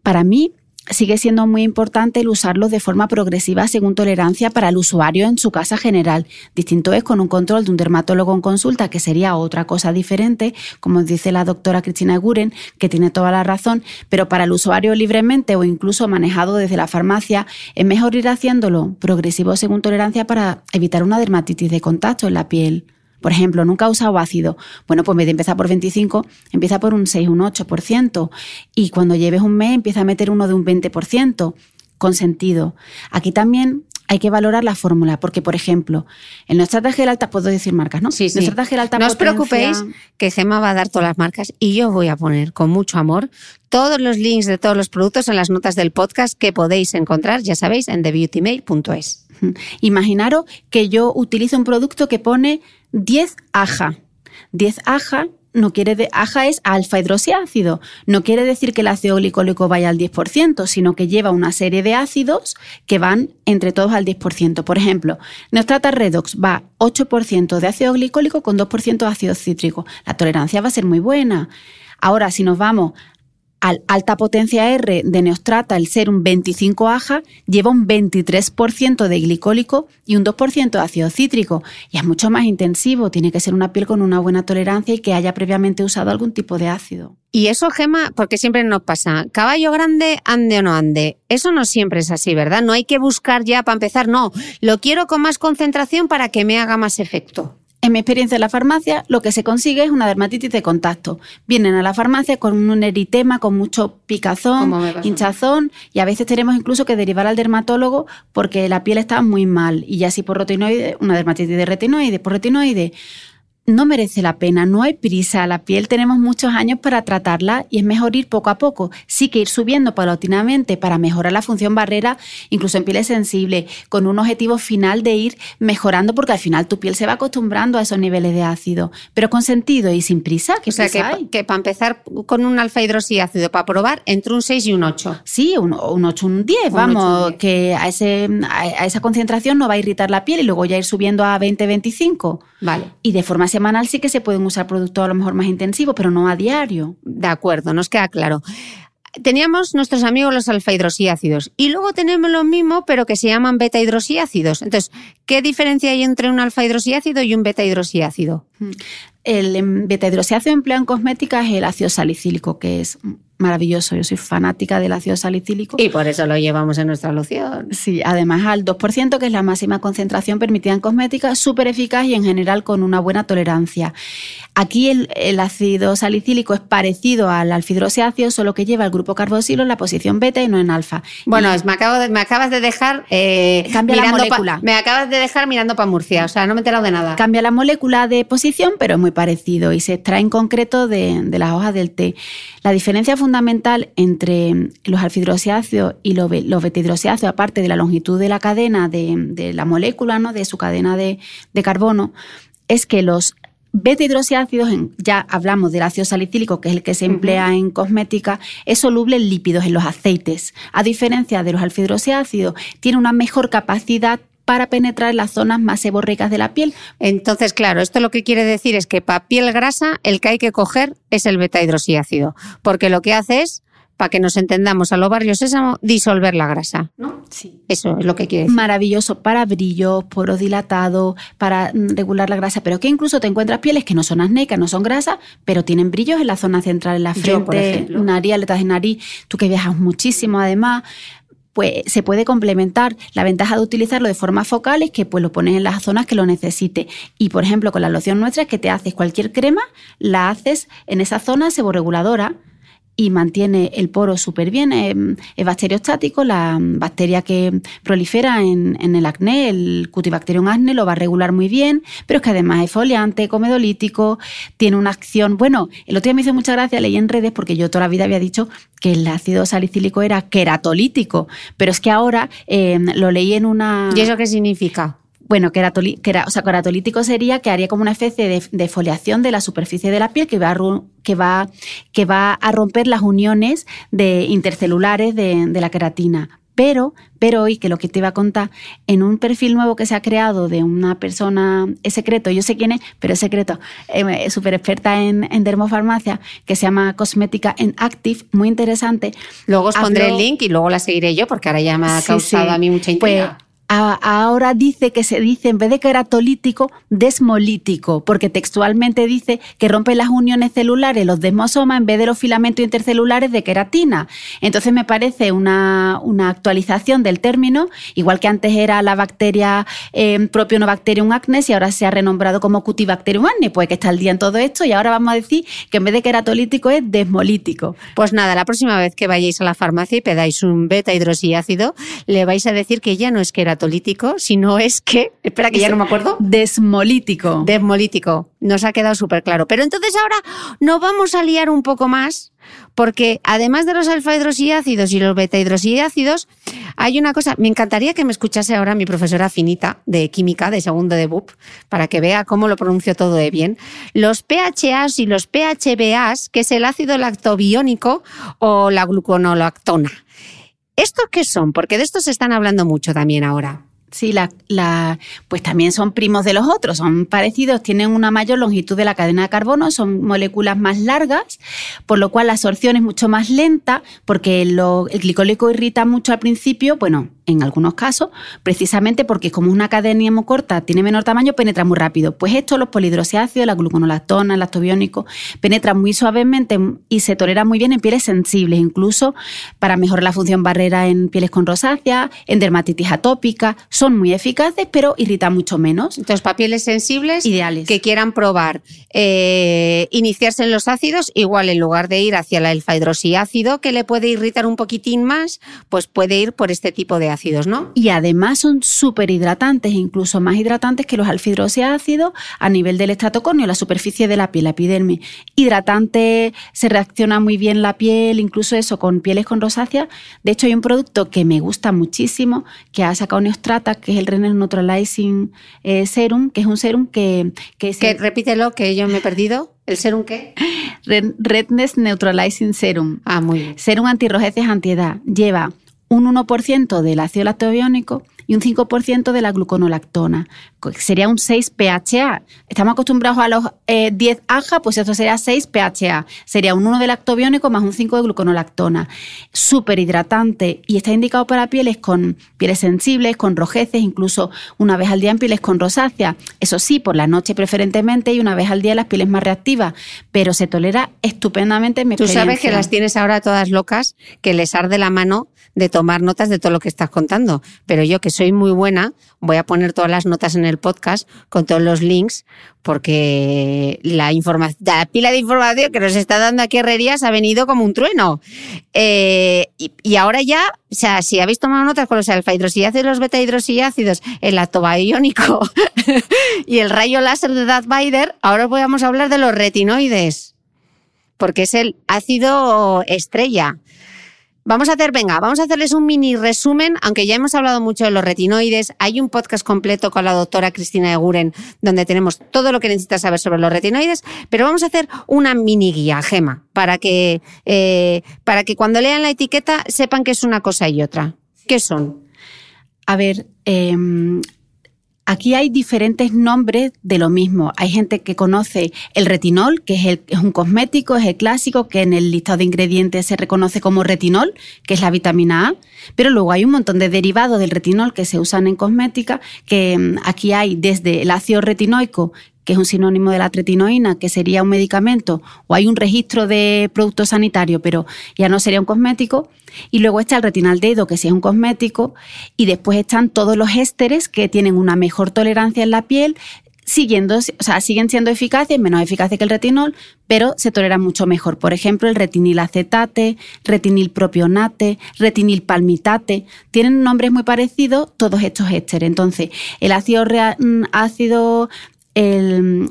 Para mí, sigue siendo muy importante el usarlos de forma progresiva según tolerancia para el usuario en su casa general. Distinto es con un control de un dermatólogo en consulta, que sería otra cosa diferente, como dice la doctora Cristina Guren, que tiene toda la razón, pero para el usuario libremente o incluso manejado desde la farmacia, es mejor ir haciéndolo progresivo según tolerancia para evitar una dermatitis de contacto en la piel. Por ejemplo, nunca ha usado ácido. Bueno, pues en vez de empezar por 25, empieza por un 6, un 8%. Y cuando lleves un mes, empieza a meter uno de un 20%, con sentido. Aquí también hay que valorar la fórmula, porque, por ejemplo, en nuestra gel alta, puedo decir marcas, ¿no?
Sí, sí.
Nuestra gel alta
no os preocupéis que Gema va a dar todas las marcas y yo voy a poner con mucho amor todos los links de todos los productos en las notas del podcast que podéis encontrar, ya sabéis, en thebeautymail.es.
Imaginaros que yo utilizo un producto que pone 10 aja. 10 aja no quiere de, aja es alfa hidroxiácido. No quiere decir que el ácido glicólico vaya al 10%, sino que lleva una serie de ácidos que van entre todos al 10%. Por ejemplo, Neostrata Redox va 8% de ácido glicólico con 2% de ácido cítrico. La tolerancia va a ser muy buena. Ahora, si nos vamos al alta potencia R de Neostrata, el serum 25 aja, lleva un 23% de glicólico y un 2% de ácido cítrico. Y es mucho más intensivo, tiene que ser una piel con una buena tolerancia y que haya previamente usado algún tipo de ácido.
Y eso, Gema, porque siempre nos pasa, caballo grande, ande o no ande. Eso no siempre es así, ¿verdad? No hay que buscar ya para empezar, no, lo quiero con más concentración para que me haga más efecto.
En mi experiencia en la farmacia, lo que se consigue es una dermatitis de contacto. Vienen a la farmacia con un eritema, con mucho picazón, hinchazón, y a veces tenemos incluso que derivar al dermatólogo porque la piel está muy mal. Y ya si por retinoide, una dermatitis de retinoide, por retinoide, no merece la pena, no hay prisa. La piel tenemos muchos años para tratarla y es mejor ir poco a poco. Sí que ir subiendo paulatinamente para mejorar la función barrera, incluso en pieles sensibles, con un objetivo final de ir mejorando porque al final tu piel se va acostumbrbrando a esos niveles de ácido, pero con sentido y sin prisa.
o sea, que, que, para empezar con un alfa hidroxiácido, para probar, entre un 6 y un 8.
Sí, un, un 8, un 10, vamos, que a, ese, a, esa concentración no va a irritar la piel y luego ya ir subiendo a 20, 25.
Vale.
Y de forma semanal sí que se pueden usar productos a lo mejor más intensivos, pero no a diario.
De acuerdo, nos queda claro. Teníamos nuestros amigos los alfa hidroxiácidos y luego tenemos lo mismo pero que se llaman beta hidroxiácidos. Entonces, ¿qué diferencia hay entre un alfa hidroxiácido y un beta hidroxiácido?
Mm. El em, beta hidroxiácido empleado en cosmética es el ácido salicílico, que es maravilloso. Yo soy fanática del ácido salicílico.
Y por eso lo llevamos en nuestra loción.
Sí, además al 2%, que es la máxima concentración permitida en cosmética, súper eficaz y en general con una buena tolerancia. Aquí el, ácido salicílico es parecido al alfidroxiácido, solo que lleva el grupo carboxilo en la posición beta y no en alfa.
Bueno, me, acabo de, me acabas de dejar
eh, cambia la molécula.
me acabas de dejar mirando para Murcia, o sea, no me he enterado de nada.
Cambia la molécula de posición, pero es muy parecido y se extrae en concreto de, de las hojas del té. La diferencia fundamental entre los alfa-hidroxiácidos y los, los aparte de la longitud de la cadena de, de la molécula, ¿no? de su cadena de, de carbono, es que los beta-hidroxiácidos, ya hablamos del ácido salicílico, que es el que se emplea en cosmética, es soluble en lípidos, en los aceites. A diferencia de los alfa-hidroxiácidos, tiene una mejor capacidad para penetrar en las zonas más seborreicas de la piel.
Entonces, claro, esto lo que quiere decir es que para piel grasa el que hay que coger es el beta-hidroxiácido, porque lo que hace es para que nos entendamos a los barrios sésamo, disolver la grasa, ¿no?
Sí.
Eso es lo que quiere decir.
Maravilloso para brillos, poros dilatados, para mm, regular la grasa, pero que incluso te encuentras pieles que no son acnéicas, no son grasas, pero tienen brillos en la zona central, en la
Yo, por
frente,
ejemplo.
nariz, aletas de nariz, tú que viajas muchísimo además, pues se puede complementar. La ventaja de utilizarlo de forma focal es que pues lo pones en las zonas que lo necesite. Y por ejemplo, con la loción nuestra es que te haces cualquier crema, la haces en esa zona seborreguladora y mantiene el poro súper bien. Es, es bacteriostático, la bacteria que prolifera en, en el acné, el Cutibacterium acne, lo va a regular muy bien, pero es que además es foliante, comedolítico, tiene una acción. Bueno, el otro día me hizo mucha gracia, leí en redes, porque yo toda la vida había dicho que el ácido salicílico era queratolítico, pero es que ahora eh, lo leí en una.
¿Y eso qué significa?
Bueno, queratoli- quera- o sea, queratolítico sería que haría como una especie de, de foliación de la superficie de la piel que va, a, que va, que va a romper las uniones de intercelulares de, de la queratina. Pero, pero hoy, que lo que te iba a contar, en un perfil nuevo que se ha creado de una persona, es secreto, yo sé quién es, pero es secreto, eh, es súper experta en, en dermofarmacia, que se llama Cosmética en Active, muy interesante.
Luego os pondré el link y luego la seguiré yo porque ahora ya me ha causado
sí.
a mí mucha
Pues,
intriga.
Ahora dice que se dice, en vez de queratolítico, desmolítico, porque textualmente dice que rompe las uniones celulares, los desmosomas, en vez de los filamentos intercelulares de queratina. Entonces me parece una, actualización del término, igual que antes era la bacteria eh, Propionobacterium acnes y ahora se ha renombrado como Cutibacterium acne, pues que está al día en todo esto y ahora vamos a decir que en vez de queratolítico es desmolítico.
Pues nada, la próxima vez que vayáis a la farmacia y pedáis un beta hidroxiácido, le vais a decir que ya no es queratolítico, sino es que, espera que ya no me acuerdo,
Desmolítico.
desmolítico. Nos ha quedado súper claro. Pero entonces ahora nos vamos a liar un poco más, porque además de los alfa hidroxiácidos y los beta hidroxiácidos, hay una cosa, me encantaría que me escuchase ahora mi profesora finita de química de segundo de BUP, para que vea cómo lo pronuncio todo de bien. Los PHAs y los PHBAs, que es el ácido lactobiónico o la gluconolactona. ¿Estos qué son? Porque de estos se están hablando mucho también ahora.
Sí, la, la- pues también son primos de los otros, son parecidos, tienen una mayor longitud de la cadena de carbono, son moléculas más largas, por lo cual la absorción es mucho más lenta, porque lo- el glicólico irrita mucho al principio, bueno, en algunos casos, precisamente porque como una cadena muy corta, tiene menor tamaño, penetra muy rápido. Pues esto, los polihidroxiácidos, la gluconolactona, el lactobiónico, penetran muy suavemente y se tolera muy bien en pieles sensibles, incluso para mejorar la función barrera en pieles con rosácea, en dermatitis atópica. Son muy eficaces, pero irritan mucho menos.
Entonces, para pieles sensibles
Ideales.
que quieran probar eh, iniciarse en los ácidos, igual en lugar de ir hacia el alfa hidroxiácido, que le puede irritar un poquitín más, pues puede ir por este tipo de ácidos, ¿no?
Y además son súper hidratantes, incluso más hidratantes que los alfa-hidroxiácidos a nivel del estratocornio, la superficie de la piel, la epidermis. Hidratante, se reacciona muy bien la piel, incluso eso con pieles con rosácea. De hecho, hay un producto que me gusta muchísimo, que ha sacado Neostrata, que es el Renner Neutralizing eh, Serum, que es un serum que, que es
Que
el
repítelo, que yo me he perdido. ¿El serum qué? *laughs*
Red- Redness Neutralizing Serum.
Ah, muy bien.
Serum antirrojeces antiedad. Lleva un 1% del ácido lactobiónico y un 5% de la gluconolactona. Co- Sería un 6 PHA. Estamos acostumbrados a los eh, 10 AJA, pues esto sería 6 PHA. Sería un 1 de lactobiónico más un 5 de gluconolactona. Súper hidratante y está indicado para pieles con pieles sensibles, con rojeces, incluso una vez al día en pieles con rosácea. Eso sí, por la noche preferentemente y una vez al día en las pieles más reactivas, pero se tolera estupendamente en mi
Tú sabes que las tienes ahora todas locas, que les arde la mano de tomar notas de todo lo que estás contando. Pero yo, que soy muy buena, voy a poner todas las notas en el podcast con todos los links, porque la, la pila de información que nos está dando aquí Herrerías ha venido como un trueno. Eh, y, ahora ya, o sea, si habéis tomado notas con los alfa hidroxiácidos, los beta hidroxiácidos, el lactobiónico *laughs* y el rayo láser de Darth Vader, ahora os vamos a hablar de los retinoides. porque es el ácido estrella. Vamos a hacer, venga, vamos a hacerles un mini resumen, aunque ya hemos hablado mucho de los retinoides. Hay un podcast completo con la doctora Cristina Eguren, donde tenemos todo lo que necesitas saber sobre los retinoides, pero vamos a hacer una mini guía, Gema, para que, eh, para que cuando lean la etiqueta sepan que es una cosa y otra. ¿Qué son?
A ver, eh, Aquí hay diferentes nombres de lo mismo. Hay gente que conoce el retinol, que es, el, es, un cosmético, es el clásico, que en el listado de ingredientes se reconoce como retinol, que es la vitamina A. Pero luego hay un montón de derivados del retinol que se usan en cosmética, que mm, aquí hay desde el ácido retinoico, que es un sinónimo de la tretinoína, que sería un medicamento, o hay un registro de producto sanitario, pero ya no sería un cosmético. Y luego está el retinaldehído, que sí es un cosmético. Y después están todos los ésteres que tienen una mejor tolerancia en la piel, siguiendo, o sea, siguen siendo eficaces, menos eficaces que el retinol, pero se toleran mucho mejor. Por ejemplo, el retinil acetate, retinil propionate, retinil palmitate, tienen nombres muy parecidos todos estos ésteres. Entonces, el ácido, mm, ácido el,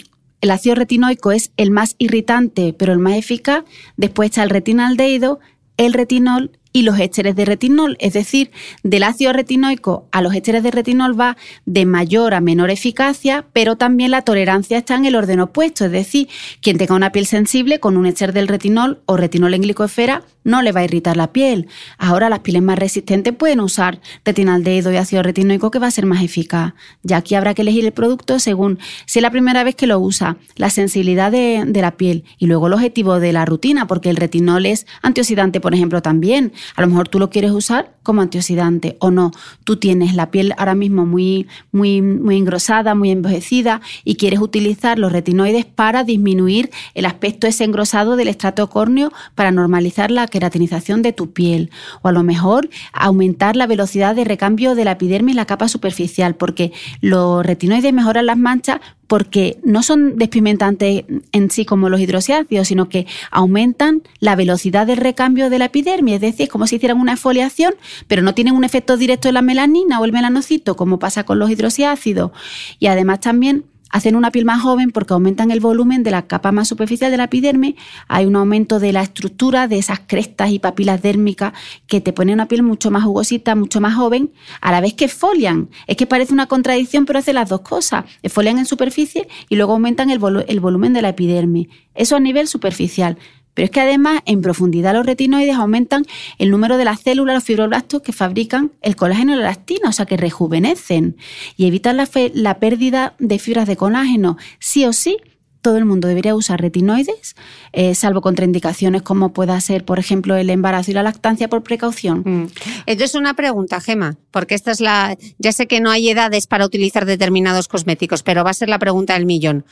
ácido retinoico es el más irritante, pero el más eficaz. Después está el retinaldehído, el retinol y los ésteres de retinol, es decir, del ácido retinoico a los ésteres de retinol va de mayor a menor eficacia, pero también la tolerancia está en el orden opuesto, es decir, quien tenga una piel sensible con un éster del retinol o retinol en glicosfera no le va a irritar la piel. Ahora las pieles más resistentes pueden usar retinaldehído y ácido retinoico que va a ser más eficaz. Ya aquí habrá que elegir el producto según si es la primera vez que lo usa, la sensibilidad de, la piel y luego el objetivo de la rutina, porque el retinol es antioxidante, por ejemplo, también. A lo mejor tú lo quieres usar como antioxidante o no. Tú tienes la piel ahora mismo muy, muy, muy engrosada, muy envejecida y quieres utilizar los retinoides para disminuir el aspecto ese engrosado del estrato córneo para normalizar la queratinización de tu piel. O a lo mejor aumentar la velocidad de recambio de la epidermis y la capa superficial, porque los retinoides mejoran las manchas porque no son despimentantes en sí como los hidroxiácidos, sino que aumentan la velocidad de recambio de la epidermis, es decir, es como si hicieran una exfoliación, pero no tienen un efecto directo en la melanina o el melanocito, como pasa con los hidroxiácidos. Y además también hacen una piel más joven porque aumentan el volumen de la capa más superficial de la epidermis, hay un aumento de la estructura de esas crestas y papilas dérmicas que te ponen una piel mucho más jugosita, mucho más joven, a la vez que folian. Es que parece una contradicción, pero hace las dos cosas. Folian en superficie y luego aumentan el, el volumen de la epidermis. Eso a nivel superficial. Pero es que además en profundidad los retinoides aumentan el número de las células, los fibroblastos que fabrican el colágeno y la elastina, o sea que rejuvenecen y evitan la, pérdida de fibras de colágeno. Sí o sí, todo el mundo debería usar retinoides, eh, salvo contraindicaciones como pueda ser, por ejemplo, el embarazo y la lactancia por precaución.
Mm. Entonces, una pregunta, Gema, porque esta es la. Ya sé que no hay edades para utilizar determinados cosméticos, pero va a ser la pregunta del millón.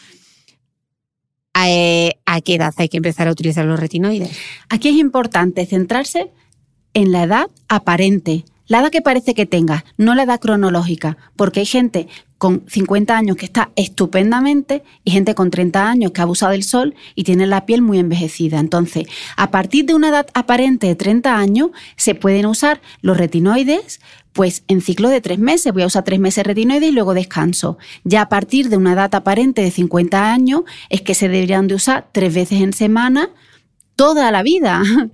Eh, ¿A qué edad hay que empezar a utilizar los retinoides?
Aquí es importante centrarse en la edad aparente, la edad que parece que tenga, no la edad cronológica, porque hay gente con 50 años que está estupendamente y gente con 30 años que ha abusado del sol y tiene la piel muy envejecida. Entonces, a partir de una edad aparente de 30 años, se pueden usar los retinoides, pues en ciclo de tres meses. Voy a usar tres meses retinoides y luego descanso. Ya a partir de una edad aparente de 50 años, es que se deberían de usar tres veces en semana toda la vida. *laughs*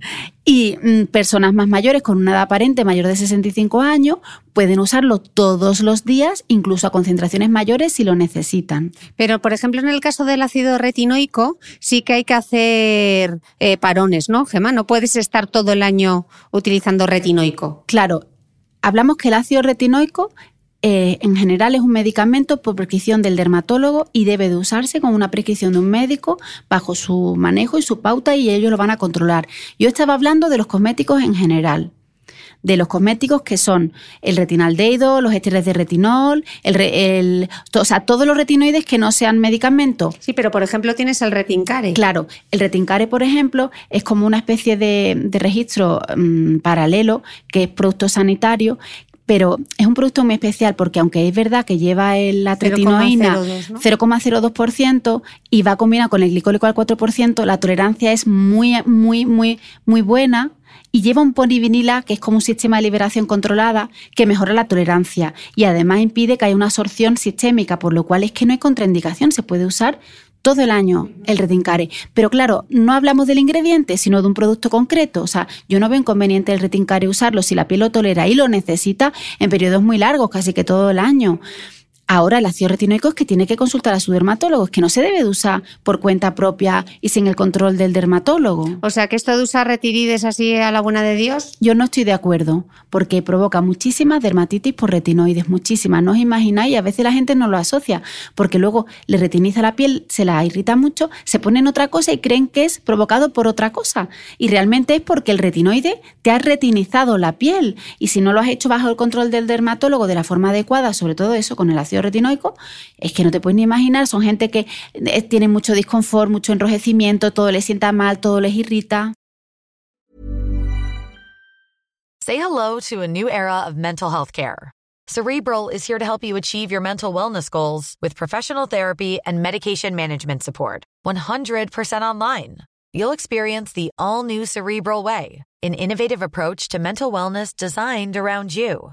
Y mm, personas más mayores con una edad aparente mayor de 65 años pueden usarlo todos los días, incluso a concentraciones mayores si lo necesitan.
Pero, por ejemplo, en el caso del ácido retinoico, sí que hay que hacer eh, parones, ¿no, Gemma? No puedes estar todo el año utilizando retinoico.
Claro, hablamos que el ácido retinoico eh, en general es un medicamento por prescripción del dermatólogo y debe de usarse con una prescripción de un médico bajo su manejo y su pauta y ellos lo van a controlar. Yo estaba hablando de los cosméticos en general de los cosméticos que son el retinaldehído, los esteres de retinol, el, o sea, todos los retinoides que no sean medicamentos.
Sí, pero por ejemplo tienes el retincare.
Claro, el retincare, por ejemplo, es como una especie de, registro mm, paralelo que es producto sanitario pero es un producto muy especial porque aunque es verdad que lleva la tretinoína 0,02% y va combinado con el glicólico al 4%, la tolerancia es muy, muy, muy, muy buena y lleva un polivinila que es como un sistema de liberación controlada que mejora la tolerancia y además impide que haya una absorción sistémica, por lo cual es que no hay contraindicación, se puede usar todo el año el retincare. Pero claro, no hablamos del ingrediente, sino de un producto concreto. O sea, yo no veo inconveniente el retincare usarlo si la piel lo tolera y lo necesita en periodos muy largos, casi que todo el año. Ahora el ácido retinoico es que tiene que consultar a su dermatólogo, es que no se debe de usar por cuenta propia y sin el control del dermatólogo.
O sea, que esto de usar retirides así a la buena de Dios.
Yo no estoy de acuerdo, porque provoca muchísimas dermatitis por retinoides, muchísimas. No os imagináis, a veces la gente no lo asocia, porque luego le retiniza la piel, se la irrita mucho, se ponen otra cosa y creen que es provocado por otra cosa. Y realmente es porque el retinoide te ha retinizado la piel. Y si no lo has hecho bajo el control del dermatólogo de la forma adecuada, sobre todo eso con el ácido retinoico, es que no te puedes ni imaginar, son gente que eh, tiene mucho disconfort, mucho enrojecimiento, todo les sienta mal, todo les irrita.
Say hello to a new era of mental health care. Cerebral is here to help you achieve your mental wellness goals with professional therapy and medication management support. 100% online. You'll experience the all new Cerebral Way, an innovative approach to mental wellness designed around you.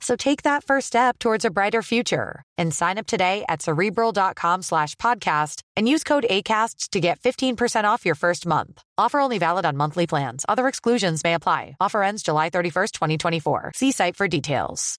So take that first step towards a brighter future and sign up today at cerebral.com slash podcast and use code ACAST to get 15% off your first month. Offer only valid on monthly plans. Other exclusions may apply. Offer ends July 31st, 2024. See site for details.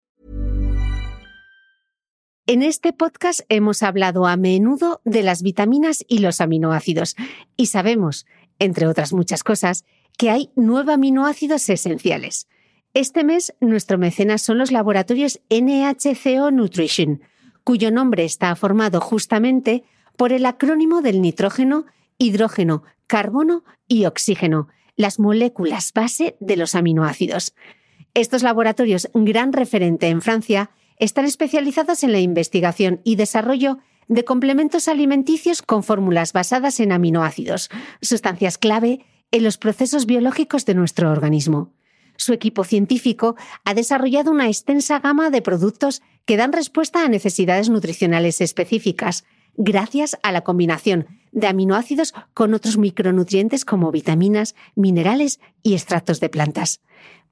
En este podcast hemos hablado a menudo de las vitaminas y los aminoácidos y sabemos, entre otras muchas cosas, que hay nueve aminoácidos esenciales. Este mes nuestro mecenas son los laboratorios NHCO Nutrition, cuyo nombre está formado justamente por el acrónimo del nitrógeno, hidrógeno, carbono y oxígeno, las moléculas base de los aminoácidos. Estos laboratorios, gran referente en Francia, están especializados en la investigación y desarrollo de complementos alimenticios con fórmulas basadas en aminoácidos, sustancias clave en los procesos biológicos de nuestro organismo. Su equipo científico ha desarrollado una extensa gama de productos que dan respuesta a necesidades nutricionales específicas, gracias a la combinación de aminoácidos con otros micronutrientes como vitaminas, minerales y extractos de plantas.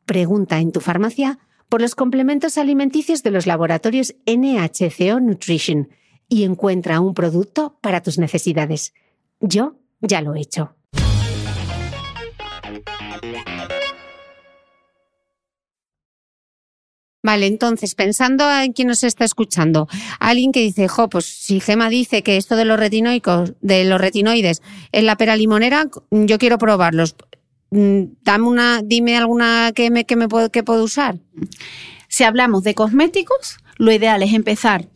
Pregunta en tu farmacia por los complementos alimenticios de los laboratorios NHCO Nutrition y encuentra un producto para tus necesidades. Yo ya lo he hecho. Vale, entonces, pensando en quien nos está escuchando, alguien que dice, jo, pues si Gema dice que esto de los retinoicos, de los retinoides es la pera limonera, yo quiero probarlos. Mm, Dame una, dime alguna que me, que me puedo, que puedo usar.
Si hablamos de cosméticos, lo ideal es empezar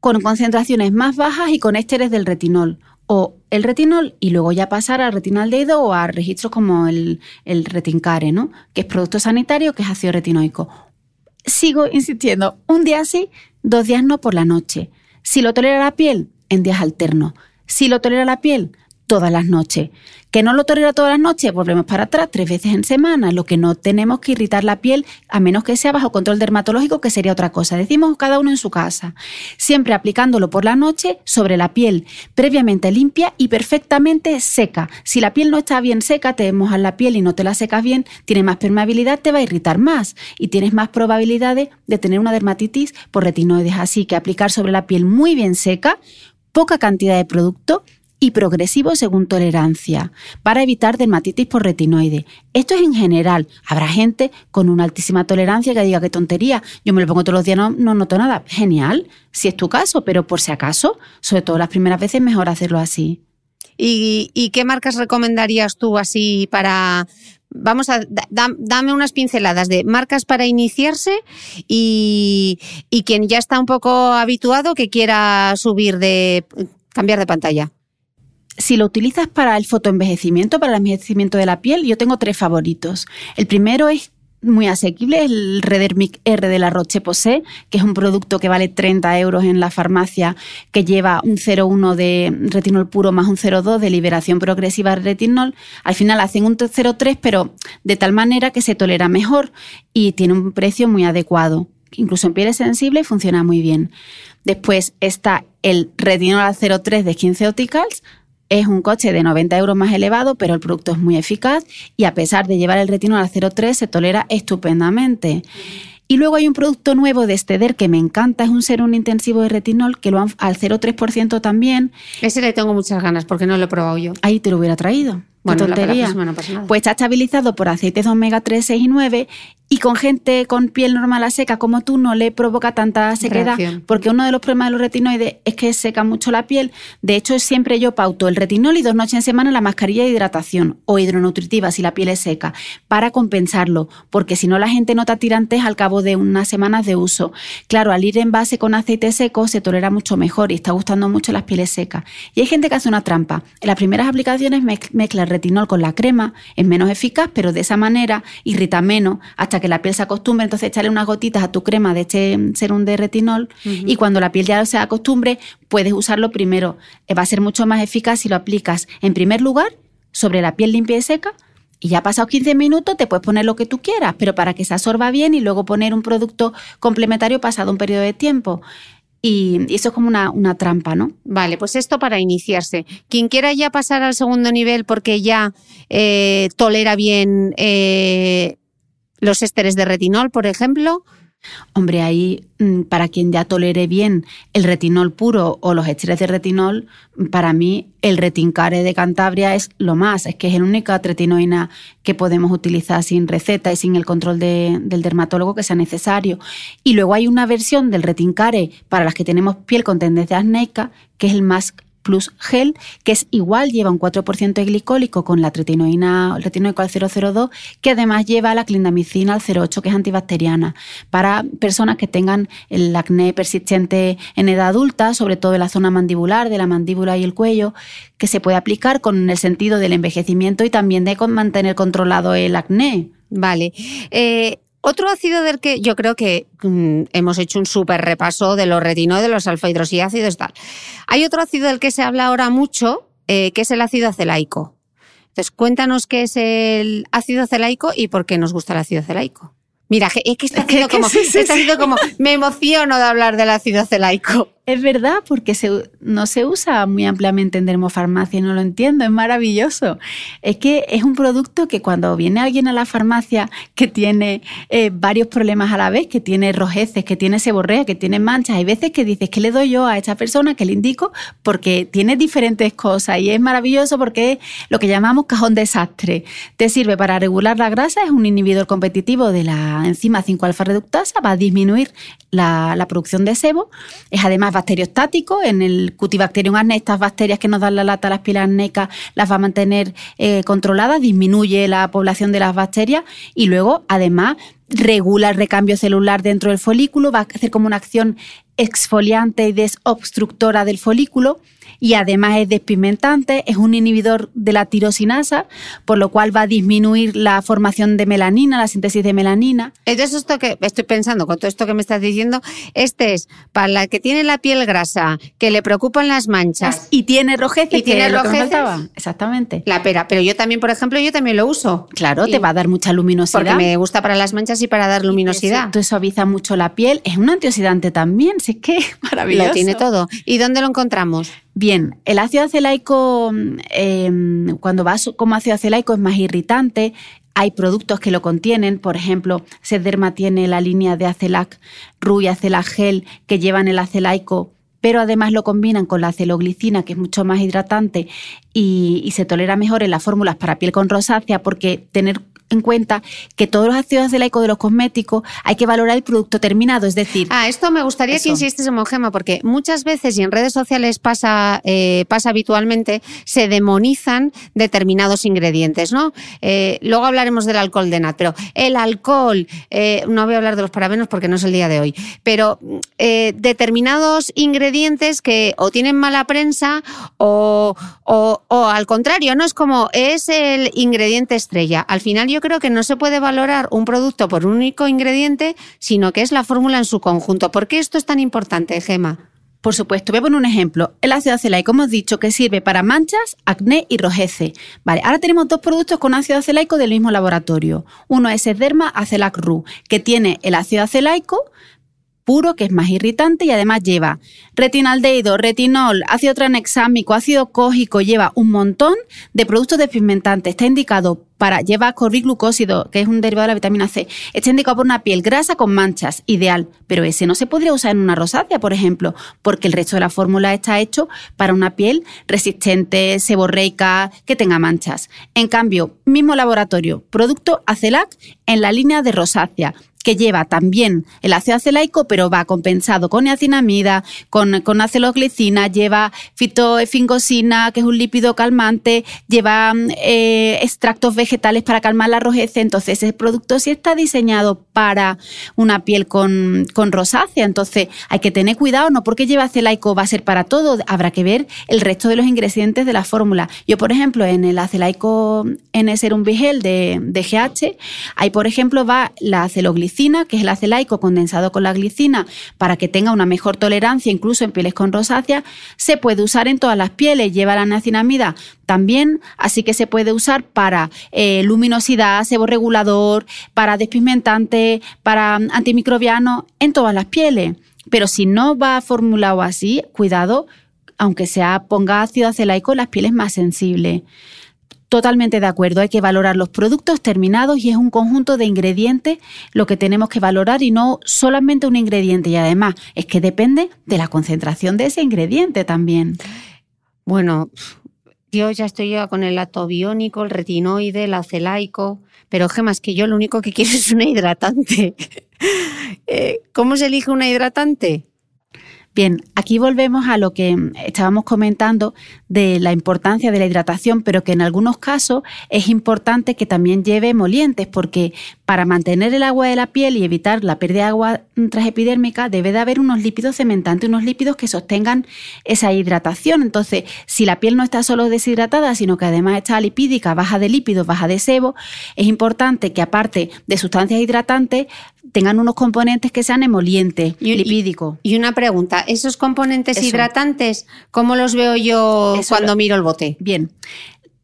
con concentraciones más bajas y con ésteres del retinol o el retinol y luego ya pasar al retinaldehido o a registros como el, el retincare, ¿no? que es producto sanitario, que es ácido retinoico. Sigo insistiendo, un día sí, dos días no por la noche. Si lo tolera la piel, en días alternos. Si lo tolera la piel, todas las noches. Que no lo tolera todas las noches, volvemos para atrás tres veces en semana. Lo que no tenemos que irritar la piel, a menos que sea bajo control dermatológico, que sería otra cosa. Decimos cada uno en su casa. Siempre aplicándolo por la noche sobre la piel, previamente limpia y perfectamente seca. Si la piel no está bien seca, te mojas la piel y no te la secas bien, tiene más permeabilidad, te va a irritar más y tienes más probabilidades de tener una dermatitis por retinoides. Así que aplicar sobre la piel muy bien seca, poca cantidad de producto y progresivo según tolerancia, para evitar dermatitis por retinoide. Esto es en general. Habrá gente con una altísima tolerancia que diga qué tontería, yo me lo pongo todos los días, no, no noto nada. Genial, si es tu caso, pero por si acaso, sobre todo las primeras veces, mejor hacerlo así.
¿Y, qué marcas recomendarías tú así para... Vamos a... da- dame unas pinceladas de marcas para iniciarse y, y quien ya está un poco habituado que quiera subir de... cambiar de pantalla.
Si lo utilizas para el fotoenvejecimiento, para el envejecimiento de la piel, yo tengo tres favoritos. El primero es muy asequible, el Redermic R de la Roche-Posay, que es un producto que vale 30 euros en la farmacia, que lleva un 0,1 de retinol puro más un 0,2 de liberación progresiva de retinol. Al final hacen un 0,3, pero de tal manera que se tolera mejor y tiene un precio muy adecuado. Incluso en pieles sensibles funciona muy bien. Después está el retinol al 0,3 de 15 Opticals, es un coche de 90 euros más elevado, pero el producto es muy eficaz y a pesar de llevar el retinol al 0,3 se tolera estupendamente. Y luego hay un producto nuevo de Steder que me encanta, es un serum intensivo de retinol que lo han al 0,3% también.
Ese le tengo muchas ganas porque no lo he probado yo.
Ahí te lo hubiera traído.
Bueno,
tontería.
próxima no pasa nada.
Pues está estabilizado por aceites de omega 3, 6 y 9 y con gente con piel normal a seca como tú no le provoca tanta sequedad
Reacción.
porque uno de los problemas de los retinoides es que seca mucho la piel. De hecho, siempre yo pauto el retinol y dos noches en semana la mascarilla de hidratación o hidronutritiva si la piel es seca para compensarlo, porque si no la gente nota tirantes al cabo de unas semanas de uso. Claro, al ir en base con aceite seco se tolera mucho mejor y está gustando mucho las pieles secas. Y hay gente que hace una trampa. En las primeras aplicaciones mez- mezcla el retinol con la crema, es menos eficaz, pero de esa manera irrita menos hasta que la piel se acostumbre. Entonces, echarle unas gotitas a tu crema de este serum de retinol y cuando la piel ya se acostumbre, puedes usarlo primero. Eh, Va a ser mucho más eficaz si lo aplicas en primer lugar sobre la piel limpia y seca. Y ya pasados 15 minutos te puedes poner lo que tú quieras, pero para que se absorba bien y luego poner un producto complementario pasado un periodo de tiempo. Y, eso es como una, una trampa, ¿no?
Vale, pues esto para iniciarse. Quien quiera ya pasar al segundo nivel porque ya eh, tolera bien eh, los ésteres de retinol, por ejemplo,
Hombre, ahí mm, para quien ya tolere bien el retinol puro o los ésteres de retinol, para mí el retincare de Cantabria es lo más, es que es la única tretinoína que podemos utilizar sin receta y sin el control de- del dermatólogo que sea necesario. Y luego hay una versión del retincare para las que tenemos piel con tendencia acnéica, que es el Mask Plus Gel, que es igual, lleva un 4% de glicólico con la tretinoína, retinoico al 002, que además lleva la clindamicina al 08, que es antibacteriana, para personas que tengan el acné persistente en edad adulta, sobre todo en la zona mandibular, de la mandíbula y el cuello, que se puede aplicar con el sentido del envejecimiento y también de mantener controlado el acné.
Vale. Eh, otro ácido del que yo creo que mm, hemos hecho un súper repaso de los retinoides, los alfa hidroxiácidos tal. Hay otro ácido del que se habla ahora mucho, eh, que es el ácido acelaico. Entonces, cuéntanos qué es el ácido acelaico y por qué nos gusta el ácido acelaico. Mira, es que está *laughs* haciendo como,
sí, sí,
está
sí.
haciendo como, me emociono de hablar del ácido acelaico.
Es verdad, porque no se usa muy ampliamente en dermofarmacia no lo entiendo, es maravilloso. Es que es un producto que cuando viene alguien a la farmacia que tiene eh, varios problemas a la vez, que tiene rojeces, que tiene seborrea, que tiene manchas, hay veces que dices, ¿qué le doy yo a esta persona? que le indico? Porque tiene diferentes cosas y es maravilloso porque es lo que llamamos cajón desastre. Te sirve para regular la grasa, es un inhibidor competitivo de la enzima 5-alfa reductasa, va a disminuir la, la producción de sebo, es además bacteriostático, en el Cutibacterium acne, estas bacterias que nos dan la lata a las pieles acnéicas las va a mantener eh, controladas, disminuye la población de las bacterias y luego además regula el recambio celular dentro del folículo, va a hacer como una acción exfoliante y desobstructora del folículo y además es despigmentante, es un inhibidor de la tirosinasa, por lo cual va a disminuir la formación de melanina, la síntesis de melanina.
Entonces, esto que estoy pensando con todo esto que me estás diciendo, este es para la que tiene la piel grasa, que le preocupan las manchas.
Y tiene rojeces.
¿Y tiene rojeces?
Exactamente.
La pera, pero yo también, por ejemplo, yo también lo uso.
Claro,
Y-
te va a dar mucha luminosidad.
Porque me gusta para las manchas y para dar luminosidad.
Te suaviza mucho la piel. Es un antioxidante también, que es *laughs* maravilloso.
Lo tiene todo. ¿Y dónde lo encontramos?
Bien, el ácido acelaico, eh, cuando va su- como ácido acelaico es más irritante. Hay productos que lo contienen, por ejemplo, Sederma tiene la línea de Acelac Ru y Acelac Gel que llevan el acelaico, pero además lo combinan con la celoglicina, que es mucho más hidratante y, y se tolera mejor en las fórmulas para piel con rosácea, porque tener en cuenta que todos los ácidos acelaicos de los cosméticos hay que valorar el producto terminado, es decir,
Ah, esto me gustaría que
Eso.
insistésemos, Gema, porque muchas veces y en redes sociales pasa, eh, pasa habitualmente, se demonizan determinados ingredientes, ¿no? Eh, luego hablaremos del alcohol de nat, pero el alcohol, eh, no voy a hablar de los parabenos porque no es el día de hoy, pero determinados ingredientes que o tienen mala prensa o, o, o al contrario, ¿no? Es como, es el ingrediente estrella. Al final yo yo creo que no se puede valorar un producto por un único ingrediente, sino que es la fórmula en su conjunto. ¿Por qué esto es tan importante, Gema?
Por supuesto, voy a poner un ejemplo. El ácido acelaico, hemos dicho, que sirve para manchas, acné y rojece. Vale, ahora tenemos dos productos con ácido acelaico del mismo laboratorio. Uno es Esderma Acelac Ru, que tiene el ácido acelaico, puro, que es más irritante y además lleva retinaldehído, retinol, ácido tranexámico, ácido cógico, lleva un montón de productos despigmentantes. Está indicado para, lleva corriglucósido, que es un derivado de la vitamina C. Está indicado por una piel grasa con manchas, ideal, pero ese no se podría usar en una rosácea, por ejemplo, porque el resto de la fórmula está hecho para una piel resistente, seborreica, que tenga manchas. En cambio, mismo laboratorio, producto Acelac en la línea de rosácea, que lleva también el ácido acelaico, pero va compensado con niacinamida, con, con aceloglicina, lleva fitoefingosina, que es un lípido calmante, lleva eh, extractos vegetales para calmar la rojez. Entonces, ese producto sí está diseñado para una piel con, con rosácea. Entonces, hay que tener cuidado, no porque lleva acelaico va a ser para todo, habrá que ver el resto de los ingredientes de la fórmula. Yo, por ejemplo, en el acelaico en Serum Vigel de, de GH, ahí, por ejemplo, va la aceloglicina que es el acelaico condensado con la glicina, para que tenga una mejor tolerancia incluso en pieles con rosácea, se puede usar en todas las pieles. Lleva la niacinamida también, así que se puede usar para eh, luminosidad, seborregulador, para despigmentante, para antimicrobiano, en todas las pieles. Pero si no va formulado así, cuidado, aunque sea ponga ácido acelaico las pieles más sensibles. Totalmente de acuerdo, hay que valorar los productos terminados y es un conjunto de ingredientes lo que tenemos que valorar y no solamente un ingrediente. Y además es que depende de la concentración de ese ingrediente también.
Bueno, yo ya estoy con el atobiónico, el retinoide, el acelaico, pero Gemas, que yo lo único que quiero es una hidratante. *laughs* Eh, ¿Cómo se elige una hidratante?
Bien, aquí volvemos a lo que estábamos comentando de la importancia de la hidratación, pero que en algunos casos es importante que también lleve emolientes, porque para mantener el agua de la piel y evitar la pérdida de agua transepidérmica debe de haber unos lípidos cementantes, unos lípidos que sostengan esa hidratación. Entonces, si la piel no está solo deshidratada, sino que además está lipídica, baja de lípidos, baja de sebo, es importante que aparte de sustancias hidratantes, tengan unos componentes que sean emolientes, y, lipídicos.
Y una pregunta, ¿esos componentes hidratantes, cómo los veo yo cuando miro el bote?
Bien,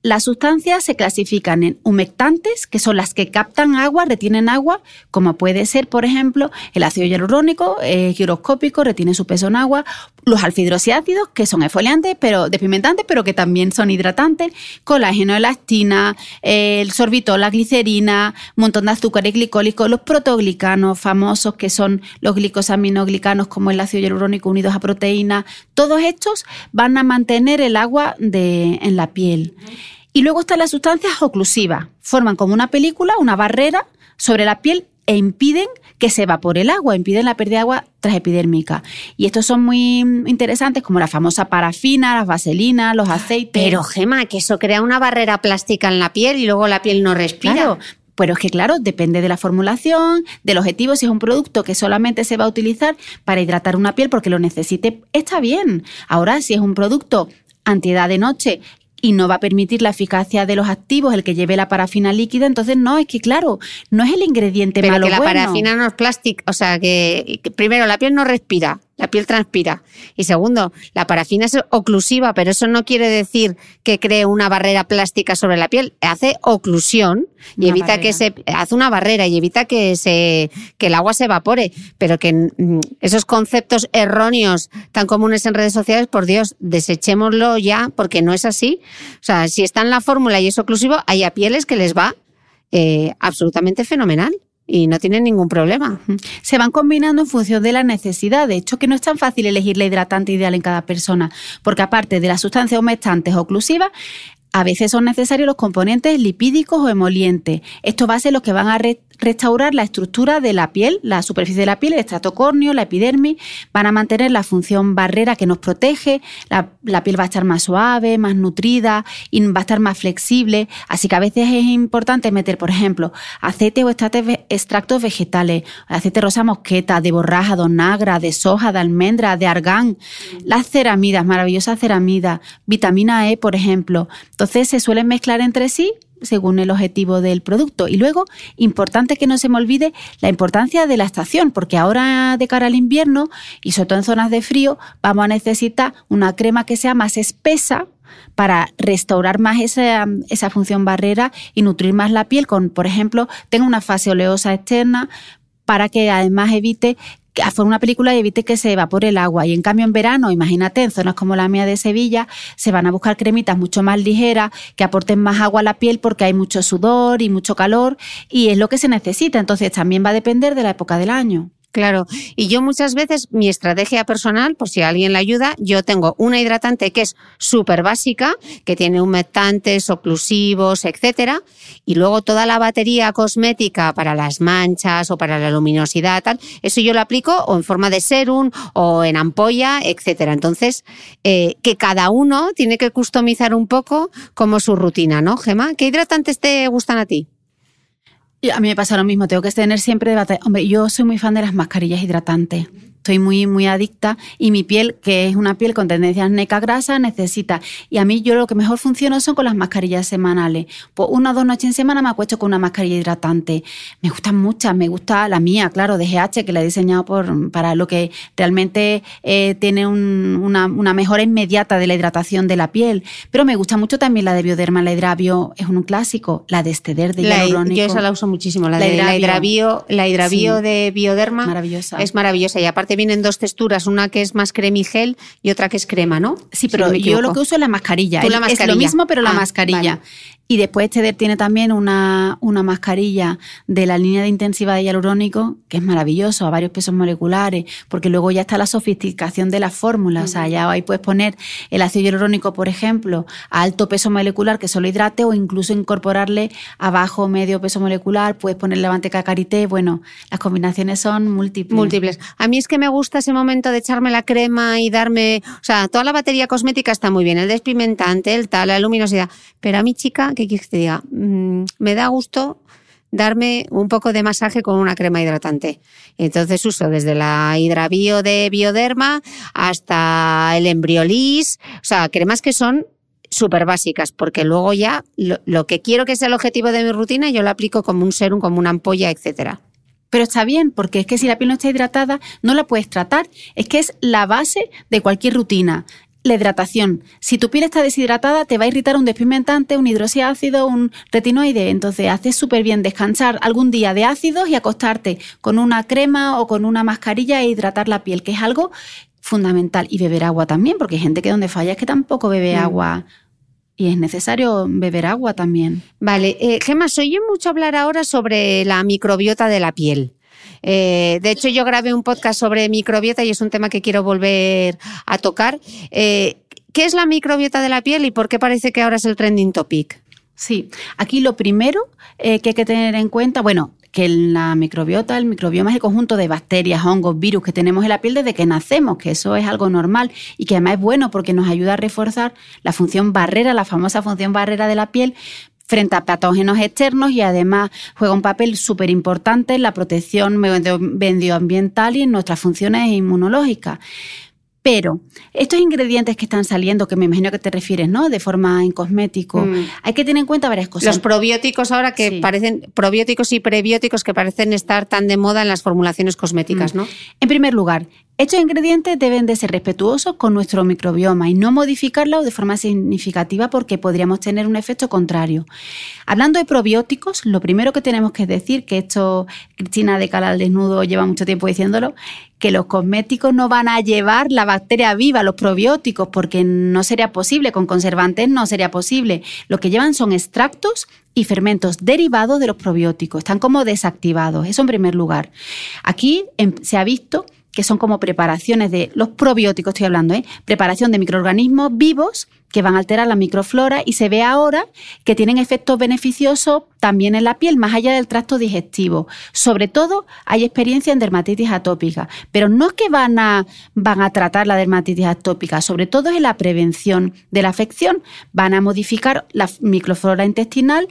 las sustancias se clasifican en humectantes, que son las que captan agua, retienen agua, como puede ser, por ejemplo, el ácido hialurónico, eh, giroscópico, retiene su peso en agua, los alfidrosiácidos, que son exfoliantes, pero despimentantes, pero que también son hidratantes, colágeno, elastina, el sorbitol, la glicerina, un montón de azúcares glicólicos, los protoglicanos famosos, que son los glicosaminoglicanos, como el ácido hialurónico unidos a proteína, todos estos van a mantener el agua de, en la piel. Y luego están las sustancias oclusivas. Forman como una película, una barrera sobre la piel e impiden que se evapore el agua, impiden la pérdida de agua transepidérmica. Y estos son muy interesantes, como la famosa parafina, las vaselinas, los aceites.
Pero, Gema, que eso crea una barrera plástica en la piel y luego la piel no respira.
Claro, pero es que, claro, depende de la formulación, del objetivo. Si es un producto que solamente se va a utilizar para hidratar una piel porque lo necesite, está bien. Ahora, si es un producto antiedad de noche y no va a permitir la eficacia de los activos el que lleve la parafina líquida, entonces no, es que claro, no es el ingrediente
Pero
malo
que la
bueno.
parafina no es plástico, o sea, que, que primero la piel no respira, la piel transpira. Y segundo, la parafina es oclusiva, pero eso no quiere decir que cree una barrera plástica sobre la piel. Hace oclusión y
Una
evita
barrera.
que se hace una barrera y evita que se que el agua se evapore. Pero que mm, esos conceptos erróneos tan comunes en redes sociales, por Dios, desechémoslo ya, porque no es así. O sea, si está en la fórmula y es oclusivo, hay a pieles que les va eh, absolutamente fenomenal y no tienen ningún problema.
se van combinando en función de la necesidad. De hecho, que no es tan fácil elegir la hidratante ideal en cada persona, porque aparte de las sustancias humectantes oclusivas, a veces son necesarios los componentes lipídicos o emolientes. Estos va a ser los que van a re- restaurar la estructura de la piel, la superficie de la piel, el estrato córneo, la epidermis, van a mantener la función barrera que nos protege, la, piel va a estar más suave, más nutrida y va a estar más flexible. Así que a veces es importante meter, por ejemplo, aceite o extractos ve- extractos vegetales, aceite rosa mosqueta, de borraja, de onagra, de soja, de almendra, de argán, las ceramidas, maravillosas ceramidas, vitamina E, por ejemplo. Entonces se suelen mezclar entre sí según el objetivo del producto. Y luego, importante que no se me olvide la importancia de la estación, porque ahora de cara al invierno y sobre todo en zonas de frío, vamos a necesitar una crema que sea más espesa para restaurar más esa, esa función barrera y nutrir más la piel con, por ejemplo, tenga una fase oleosa externa para que además evite hacer una película y evite que se evapore el agua. Y en cambio en verano, imagínate, en zonas como la mía de Sevilla, se van a buscar cremitas mucho más ligeras que aporten más agua a la piel porque hay mucho sudor y mucho calor y es lo que se necesita. Entonces también va a depender de la época del año.
Claro, y yo muchas veces mi estrategia personal, por si alguien la ayuda, yo tengo una hidratante que es súper básica, que tiene humectantes, oclusivos, etcétera, y luego toda la batería cosmética para las manchas o para la luminosidad, tal, eso yo lo aplico o en forma de serum o en ampolla, etcétera. Entonces, eh, que cada uno tiene que customizar un poco como su rutina, ¿no, Gema? ¿Qué hidratantes te gustan a ti?
A mí me pasa lo mismo, tengo que tener siempre debate. Hombre, yo soy muy fan de las mascarillas hidratantes estoy muy, muy adicta y mi piel, que es una piel con tendencias neca grasa, necesita. Y a mí yo lo que mejor funciona son con las mascarillas semanales. Pues una o dos noches en semana me acuesto con una mascarilla hidratante. Me gustan muchas, me gusta la mía, claro, de GH, que la he diseñado por, para lo que realmente eh, tiene una, una, mejora inmediata de la hidratación de la piel. Pero me gusta mucho también la de Bioderma, la Hidravio, es un clásico, la de Esteder de
la, Yo esa la uso muchísimo, la, de la Hidravio, la Hidravio de Bioderma.
Maravillosa.
Es maravillosa y aparte vienen dos texturas, una que es más cremigel y otra que es crema, ¿no?
Sí, pero yo lo que uso es la mascarilla.
la mascarilla.
Es lo mismo, pero la
ah,
mascarilla. Y después Teder tiene también una, una, mascarilla de la línea de intensiva de hialurónico, que es maravilloso, a varios pesos moleculares, porque luego ya está la sofisticación de la fórmula. O sea, ya ahí puedes poner el ácido hialurónico, por ejemplo, a alto peso molecular que solo hidrate o incluso incorporarle a bajo medio peso molecular, puedes ponerle manteca karité. Bueno, las combinaciones son múltiples.
Múltiples. A mí es que me gusta ese momento de echarme la crema y darme, o sea, toda la batería cosmética está muy bien, el despimentante, el tal, la luminosidad, pero a mi chica ¿qué quieres que te diga? Mm, me da gusto darme un poco de masaje con una crema hidratante. Entonces uso desde la hidravio de Bioderma hasta el embriolis, o sea, cremas que son súper básicas, porque luego ya lo, que quiero que sea el objetivo de mi rutina, yo lo aplico como un serum, como una ampolla, etcétera.
Pero está bien, porque es que si la piel no está hidratada, no la puedes tratar. Es que es la base de cualquier rutina la hidratación. Si tu piel está deshidratada, te va a irritar un despigmentante, un hidroxiácido, un retinoide. Entonces, haces súper bien descansar algún día de ácidos y acostarte con una crema o con una mascarilla e hidratar la piel, que es algo fundamental. Y beber agua también, porque hay gente que donde falla es que tampoco bebe mm. agua. Y es necesario beber agua también.
Vale, eh, Gemma, se oye mucho hablar ahora sobre la microbiota de la piel. Eh, de hecho, yo grabé un podcast sobre microbiota y es un tema que quiero volver a tocar. Eh, ¿Qué es la microbiota de la piel y por qué parece que ahora es el trending topic?
Sí, aquí lo primero eh, que hay que tener en cuenta, bueno, que la microbiota, el microbioma es el conjunto de bacterias, hongos, virus que tenemos en la piel desde que nacemos, que eso es algo normal y que además es bueno porque nos ayuda a reforzar la función barrera, la famosa función barrera de la piel, frente a patógenos externos y además juega un papel súper importante en la protección medioambiental y en nuestras funciones inmunológicas. Pero estos ingredientes que están saliendo, que me imagino que te refieres, ¿no? De forma en cosmético, mm. hay que tener en cuenta varias cosas.
Los probióticos ahora que parecen, probióticos y prebióticos que parecen estar tan de moda en las formulaciones cosméticas, mm. ¿no?
En primer lugar, estos ingredientes deben de ser respetuosos con nuestro microbioma y no modificarlo de forma significativa porque podríamos tener un efecto contrario. Hablando de probióticos, lo primero que tenemos que decir, que esto Cristina de Cala al Desnudo lleva mucho tiempo diciéndolo, que los cosméticos no van a llevar la bacteria viva, los probióticos, porque no sería posible, con conservantes no sería posible. Lo que llevan son extractos y fermentos derivados de los probióticos, están como desactivados, eso en primer lugar. Aquí em, se ha visto que son como preparaciones de los probióticos, estoy hablando, ¿eh? preparación de microorganismos vivos que van a alterar la microflora y se ve ahora que tienen efectos beneficiosos también en la piel, más allá del tracto digestivo. Sobre todo hay experiencia en dermatitis atópica, pero no es que van a, van a tratar la dermatitis atópica, sobre todo es en la prevención de la afección. Van a modificar la microflora intestinal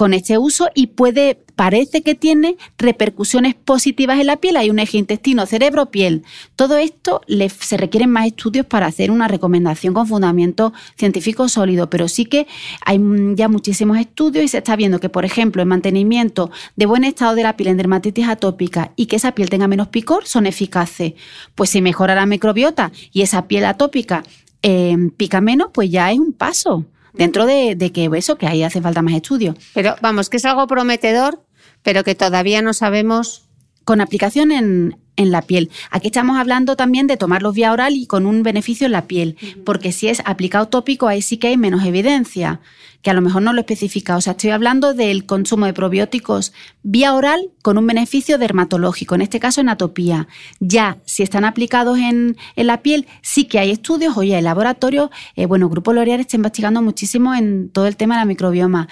con este uso y puede, parece que tiene repercusiones positivas en la piel. Hay un eje intestino, cerebro, piel. Todo esto se requieren más estudios para hacer una recomendación con fundamento científico sólido, pero sí que hay ya muchísimos estudios y se está viendo que, por ejemplo, el mantenimiento de buen estado de la piel en dermatitis atópica y que esa piel tenga menos picor son eficaces. Pues si mejora la microbiota y esa piel atópica eh, pica menos, pues ya es un paso dentro de, que eso, que ahí hace falta más estudio.
Pero vamos, que es algo prometedor, pero que todavía no sabemos.
Con aplicación en, en la piel. Aquí estamos hablando también de tomarlos vía oral y con un beneficio en la piel, porque si es aplicado tópico, ahí sí que hay menos evidencia, que a lo mejor no lo especifica. O sea, estoy hablando del consumo de probióticos vía oral con un beneficio dermatológico, en este caso en atopía. Ya, si están aplicados en, la piel, sí que hay estudios, oye, el laboratorio, eh, bueno, Grupo L'Oreal está investigando muchísimo en todo el tema de la microbioma.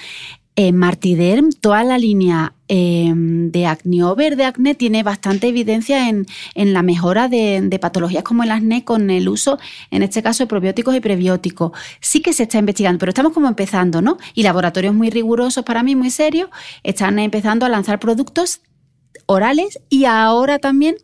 En Martiderm, toda la línea em, de over de acné tiene bastante evidencia en, la mejora de, patologías como el acné con el uso, en este caso, de probióticos y prebióticos. Sí que se está investigando, pero estamos como empezando, ¿no? Y laboratorios muy rigurosos para mí, muy serios, están empezando a lanzar productos orales y ahora también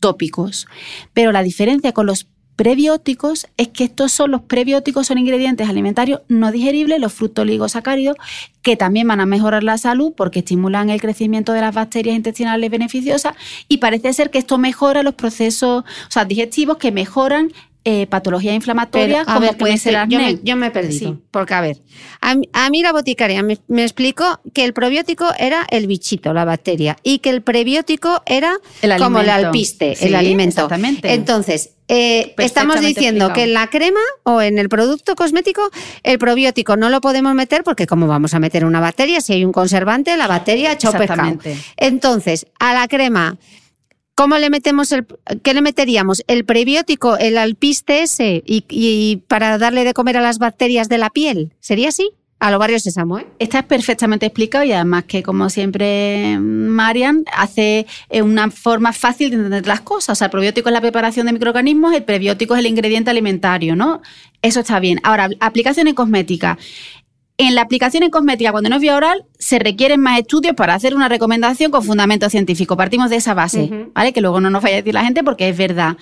tópicos. Pero la diferencia con los prebióticos es que estos son los prebióticos, son ingredientes alimentarios no digeribles, los fructoligosacáridos, que también van a mejorar la salud porque estimulan el crecimiento de las bacterias intestinales beneficiosas y parece ser que esto mejora los procesos o sea, digestivos que mejoran eh, patologías inflamatorias como puede ser
Yo me, yo me he perdido. Porque, a ver, a, mí la boticaria me, explicó que el probiótico era el bichito, la bacteria, y que el prebiótico era como el alpiste, el alimento.
Exactamente.
Entonces, eh, estamos diciendo que en la crema o en el producto cosmético el probiótico no lo podemos meter porque como vamos a meter una bacteria, si hay un conservante, la bacteria ha pescado. Entonces, a la crema ¿Cómo le metemos el, qué le meteríamos? El prebiótico, el alpiste ese, y, para darle de comer a las bacterias de la piel. ¿Sería así? A los barrios sésamo, ¿eh?
Está perfectamente explicado y además que, como siempre, Marian hace una forma fácil de entender las cosas. O sea, el probiótico es la preparación de microorganismos, el prebiótico es el ingrediente alimentario, ¿no? Eso está bien. Ahora, aplicación en cosmética. En la aplicación en cosmética, cuando no es vía oral, se requieren más estudios para hacer una recomendación con fundamento científico. Partimos de esa base, ¿vale? Que luego no nos vaya a decir la gente porque es verdad.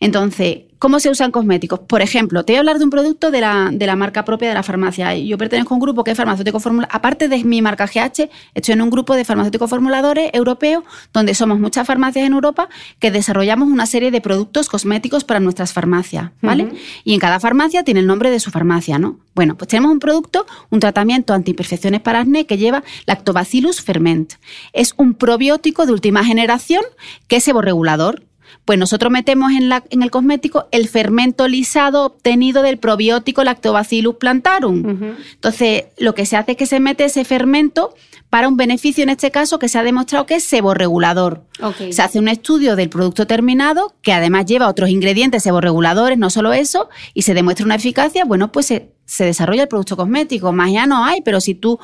Entonces, ¿cómo se usan cosméticos? Por ejemplo, te voy a hablar de un producto de la, de la marca propia de la farmacia. Yo pertenezco a un grupo que es farmacéutico formulador. Aparte de mi marca GH, estoy en un grupo de farmacéuticos formuladores europeos, donde somos muchas farmacias en Europa que desarrollamos una serie de productos cosméticos para nuestras farmacias, ¿vale? Y en cada farmacia tiene el nombre de su farmacia, ¿no? Bueno, pues tenemos un producto, un tratamiento antiimperfecciones para acné que lleva Lactobacillus ferment. Es un probiótico de última generación que es seborregulador pues nosotros metemos en, la, en el cosmético el fermento lisado obtenido del probiótico Lactobacillus plantarum. Entonces, lo que se hace es que se mete ese fermento para un beneficio, en este caso, que se ha demostrado que es seborregulador. Se hace un estudio del producto terminado, que además lleva otros ingredientes seborreguladores, no solo eso, y se demuestra una eficacia, bueno, pues se, se desarrolla el producto cosmético. Más ya no hay, pero si tú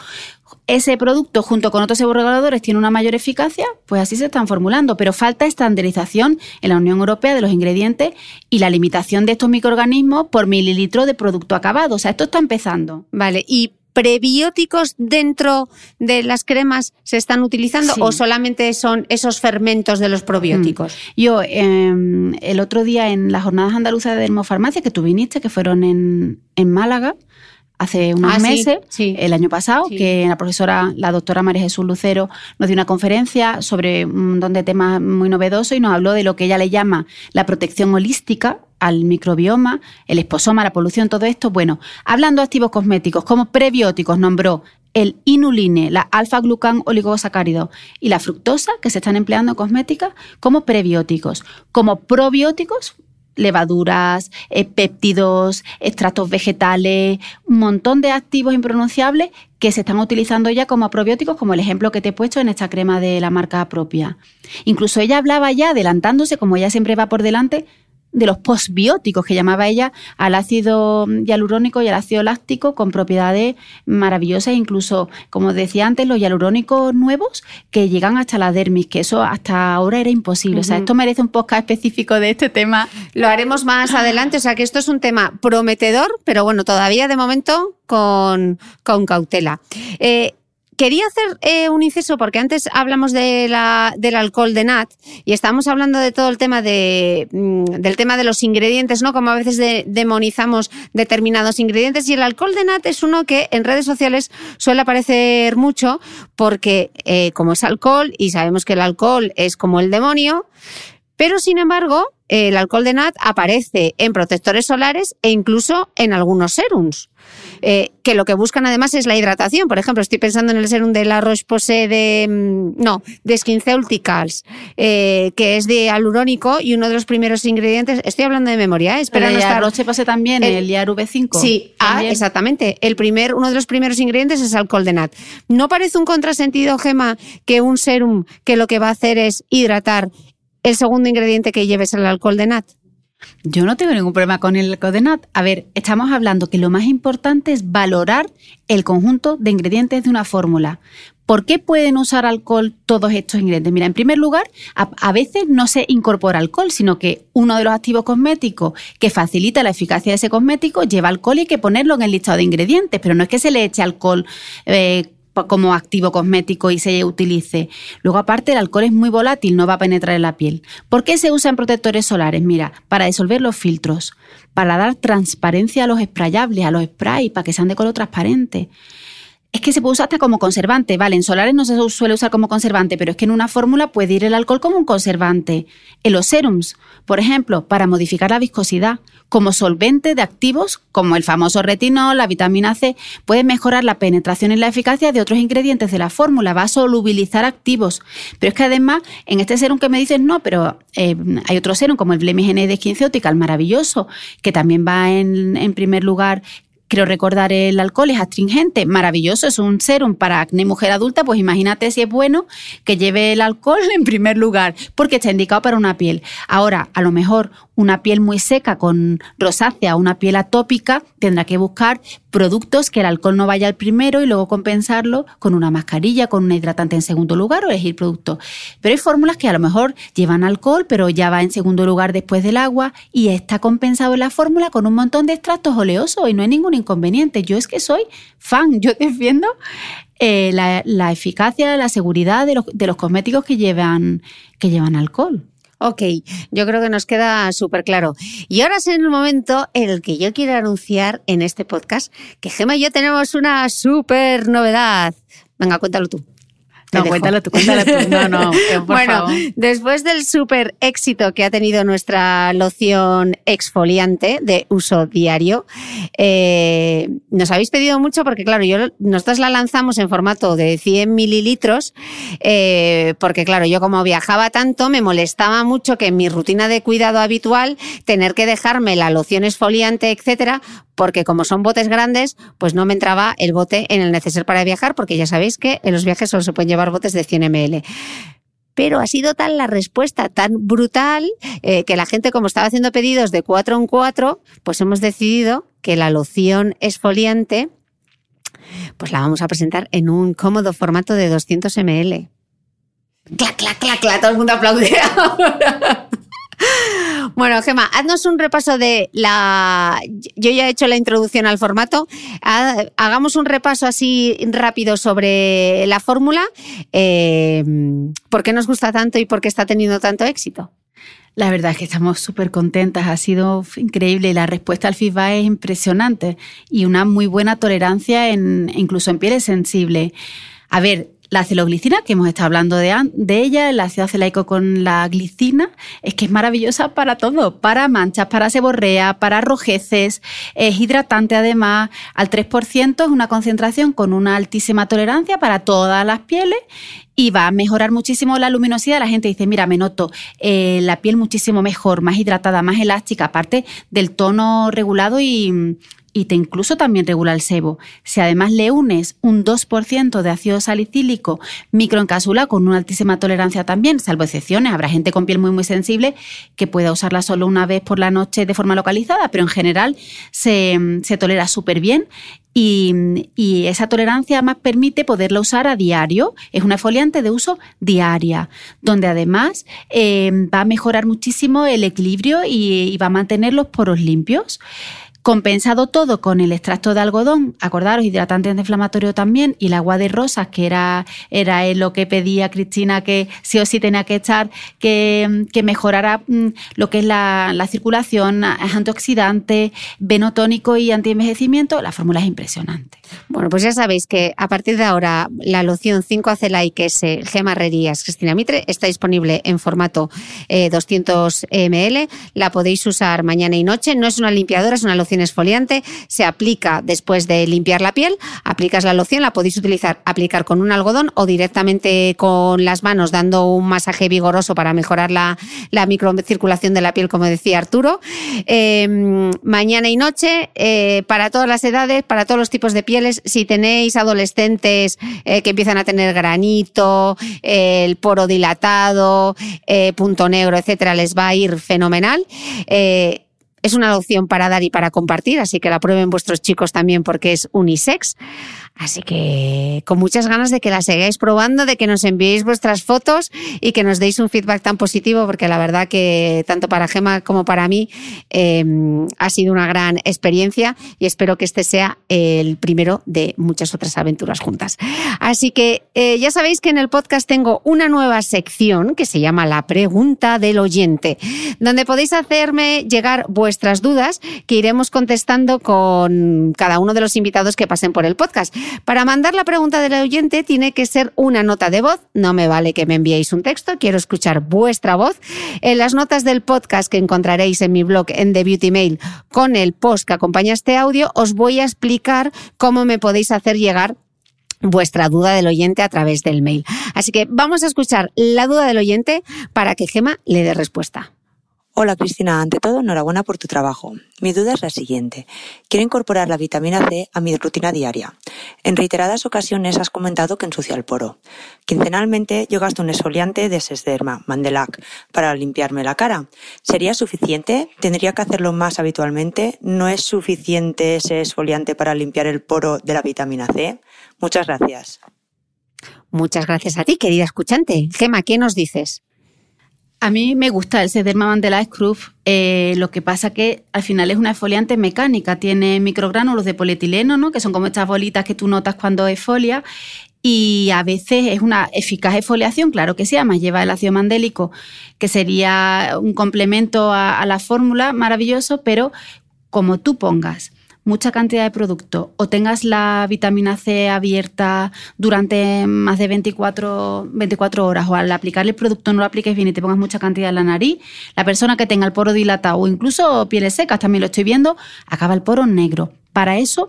ese producto junto con otros seborreguladores tiene una mayor eficacia, pues así se están formulando. Pero falta estandarización en la Unión Europea de los ingredientes y la limitación de estos microorganismos por mililitro de producto acabado. O sea, esto está empezando.
Vale, y prebióticos dentro de las cremas se están utilizando o solamente son esos fermentos de los probióticos?
Mm. Yo, em, el otro día en las jornadas andaluzas de dermofarmacia que tú viniste, que fueron en, en Málaga, hace unos ah, meses, el año pasado, que la profesora, la doctora María Jesús Lucero, nos dio una conferencia sobre un montón de temas muy novedosos y nos habló de lo que ella le llama la protección holística al microbioma, el esposoma, la polución, todo esto. Bueno, hablando de activos cosméticos, como prebióticos, nombró el inuline, la alfa-glucan oligosacárido y la fructosa, que se están empleando en cosmética, como prebióticos. Como probióticos, levaduras, eh, péptidos, extractos vegetales, un montón de activos impronunciables que se están utilizando ya como probióticos, como el ejemplo que te he puesto en esta crema de la marca propia. Incluso ella hablaba ya, adelantándose, como ella siempre va por delante, de los postbióticos que llamaba ella al ácido hialurónico y al ácido láctico con propiedades maravillosas, incluso, como decía antes, los hialurónicos nuevos que llegan hasta la dermis, que eso hasta ahora era imposible. O sea, esto merece un podcast específico de este tema.
Lo haremos más adelante, o sea que esto es un tema prometedor, pero bueno, todavía de momento con, con cautela. Eh, quería hacer eh, un inciso porque antes hablamos de la, del alcohol de nat y estamos hablando de todo el tema de, mm, del tema de los ingredientes, ¿no? Como a veces de- demonizamos determinados ingredientes y el alcohol de nat es uno que en redes sociales suele aparecer mucho porque eh, como es alcohol y sabemos que el alcohol es como el demonio, pero sin embargo el alcohol de nat aparece en protectores solares e incluso en algunos serums. Eh, que lo que buscan además es la hidratación. Por ejemplo, estoy pensando en el serum de la Roche-Posay de, no, de SkinCeuticals, eh, que es de alurónico y uno de los primeros ingredientes, estoy hablando de memoria, ¿eh? espera
Pero
no estar-
Roche pase también,
El-
el, IAR V5.
Sí, ah, exactamente. El primer, uno de los primeros ingredientes es alcohol de nat. ¿No parece un contrasentido, Gema, que un serum que lo que va a hacer es hidratar el segundo ingrediente que lleves el alcohol de nat?
Yo no tengo ningún problema con el Codenat. A ver, estamos hablando que lo más importante es valorar el conjunto de ingredientes de una fórmula. ¿Por qué pueden usar alcohol todos estos ingredientes? Mira, en primer lugar, a, a veces no se incorpora alcohol, sino que uno de los activos cosméticos que facilita la eficacia de ese cosmético lleva alcohol y hay que ponerlo en el listado de ingredientes, pero no es que se le eche alcohol eh, como activo cosmético y se utilice. Luego, aparte, el alcohol es muy volátil, no va a penetrar en la piel. ¿Por qué se usa en protectores solares? Mira, para disolver los filtros, para dar transparencia a los sprayables, a los sprays, para que sean de color transparente. Es que se puede usar hasta como conservante, vale, en solares no se suele usar como conservante, pero es que en una fórmula puede ir el alcohol como un conservante. En los serums, por ejemplo, para modificar la viscosidad, como solvente de activos como el famoso retinol, la vitamina C, puede mejorar la penetración y la eficacia de otros ingredientes de la fórmula, va a solubilizar activos. Pero es que además, en este serum que me dices, no, pero eh, hay otro serum como el Blemigene de SkinCeuticals, maravilloso, que también va en, en primer lugar Creo recordar el alcohol es astringente, maravilloso, es un serum para acné mujer adulta, pues imagínate si es bueno que lleve el alcohol *laughs* en primer lugar, porque está indicado para una piel. Ahora, a lo mejor una piel muy seca con rosácea, una piel atópica, tendrá que buscar productos que el alcohol no vaya al primero y luego compensarlo con una mascarilla, con un hidratante en segundo lugar o elegir productos. Pero hay fórmulas que a lo mejor llevan alcohol, pero ya va en segundo lugar después del agua y está compensado en la fórmula con un montón de extractos oleosos y no hay ningún inconveniente. Yo es que soy fan, yo *laughs* defiendo eh, la, eficacia, la seguridad de los, de los cosméticos que llevan, que llevan alcohol.
Ok, yo creo que nos queda súper claro. Y ahora es el momento en el que yo quiero anunciar en este podcast que Gema y yo tenemos una súper novedad. Venga, cuéntalo tú.
No,
dejo.
cuéntalo tú, cuéntalo tú. No, no, que *laughs* por
bueno,
favor.
después del súper éxito que ha tenido nuestra loción exfoliante de uso diario, eh, nos habéis pedido mucho porque, claro, yo, nosotros la lanzamos en formato de 100 mililitros, eh, porque, claro, yo como viajaba tanto, me molestaba mucho que en mi rutina de cuidado habitual tener que dejarme la loción exfoliante, etcétera, porque como son botes grandes, pues no me entraba el bote en el neceser para viajar, porque ya sabéis que en los viajes solo se pueden llevar botes de 100 ml. Pero ha sido tal la respuesta tan brutal eh, que la gente, como estaba haciendo pedidos de 4 en 4, pues hemos decidido que la loción exfoliante pues la vamos a presentar en un cómodo formato de 200 ml. Clac, clac, clac, clac, todo el mundo aplaude *laughs* ahora. Bueno, Gema, haznos un repaso de la. Yo ya he hecho la introducción al formato. Ha- Hagamos un repaso así rápido sobre la fórmula. Eh, ¿Por qué nos gusta tanto y por qué está teniendo tanto éxito?
La verdad es que estamos súper contentas, ha sido increíble y la respuesta al feedback es impresionante y una muy buena tolerancia en, incluso en pieles sensibles. A ver, la celoglicina, que hemos estado hablando de, ella, el ácido acelaico con la glicina, es que es maravillosa para todo, para manchas, para seborrea, para rojeces, es hidratante además, al 3% es una concentración con una altísima tolerancia para todas las pieles y va a mejorar muchísimo la luminosidad. La gente dice, mira, me noto eh, la piel muchísimo mejor, más hidratada, más elástica, aparte del tono regulado y, y te incluso también regula el sebo. Si además le unes un 2% de ácido salicílico microencapsulado con una altísima tolerancia también, salvo excepciones, habrá gente con piel muy muy sensible que pueda usarla solo una vez por la noche de forma localizada, pero en general se, se tolera súper bien y, y esa tolerancia además permite poderla usar a diario. Es una exfoliante de uso diaria, donde además eh, va a mejorar muchísimo el equilibrio y, y va a mantener los poros limpios. Compensado todo con el extracto de algodón, acordaros, hidratante antiinflamatorio también, y el agua de rosas, que era, era lo que pedía Cristina que sí o sí tenía que echar, que, que mejorara mm, lo que es la, la circulación, es antioxidante, venotónico y antienvejecimiento, la fórmula es impresionante.
Bueno, pues ya sabéis que a partir de ahora la loción 5 Acelai, que es eh, Gema Herrerías Cristina Mitre, está disponible en formato eh, 200 ml. La podéis usar mañana y noche. No es una limpiadora, es una loción esfoliante. Se aplica después de limpiar la piel. Aplicas la loción, la podéis utilizar, aplicar con un algodón o directamente con las manos, dando un masaje vigoroso para mejorar la, la microcirculación de la piel, como decía Arturo. Eh, mañana y noche, eh, para todas las edades, para todos los tipos de pieles. Si tenéis adolescentes eh, que empiezan a tener granito, el poro dilatado, eh, punto negro, etcétera, les va a ir fenomenal. Es una opción para dar y para compartir, así que la prueben vuestros chicos también porque es unisex. Así que con muchas ganas de que la sigáis probando, de que nos enviéis vuestras fotos y que nos deis un feedback tan positivo, porque la verdad que tanto para Gema como para mí eh, ha sido una gran experiencia y espero que este sea el primero de muchas otras aventuras juntas. Así que eh, ya sabéis que en el podcast tengo una nueva sección que se llama La pregunta del oyente, donde podéis hacerme llegar vuestras dudas que iremos contestando con cada uno de los invitados que pasen por el podcast. Para mandar la pregunta del oyente tiene que ser una nota de voz, no me vale que me enviéis un texto, quiero escuchar vuestra voz. En las notas del podcast que encontraréis en mi blog en The Beauty Mail con el post que acompaña este audio, os voy a explicar cómo me podéis hacer llegar vuestra duda del oyente a través del mail. Así que vamos a escuchar la duda del oyente para que Gema le dé respuesta.
Hola Cristina, ante todo enhorabuena por tu trabajo. Mi duda es la siguiente. Quiero incorporar la vitamina C a mi rutina diaria. En reiteradas ocasiones has comentado que ensucia el poro. Quincenalmente yo gasto un exfoliante de Sesderma, Mandelac, para limpiarme la cara. ¿Sería suficiente? ¿Tendría que hacerlo más habitualmente? ¿No es suficiente ese exfoliante para limpiar el poro de la vitamina C? Muchas gracias.
Muchas gracias a ti, querida escuchante. Gema, ¿qué nos dices?
A mí me gusta el Sederma Mandela Scruf, eh, lo que pasa que al final es una exfoliante mecánica, tiene microgránulos de polietileno, ¿no? que son como estas bolitas que tú notas cuando exfolia, y a veces es una eficaz exfoliación, claro que sí, además lleva el ácido mandélico, que sería un complemento a la fórmula maravilloso, pero como tú pongas mucha cantidad de producto o tengas la vitamina C abierta durante más de 24, 24 horas o al aplicar el producto no lo apliques bien y te pongas mucha cantidad en la nariz, la persona que tenga el poro dilatado o incluso pieles secas, también lo estoy viendo, acaba el poro negro. Para eso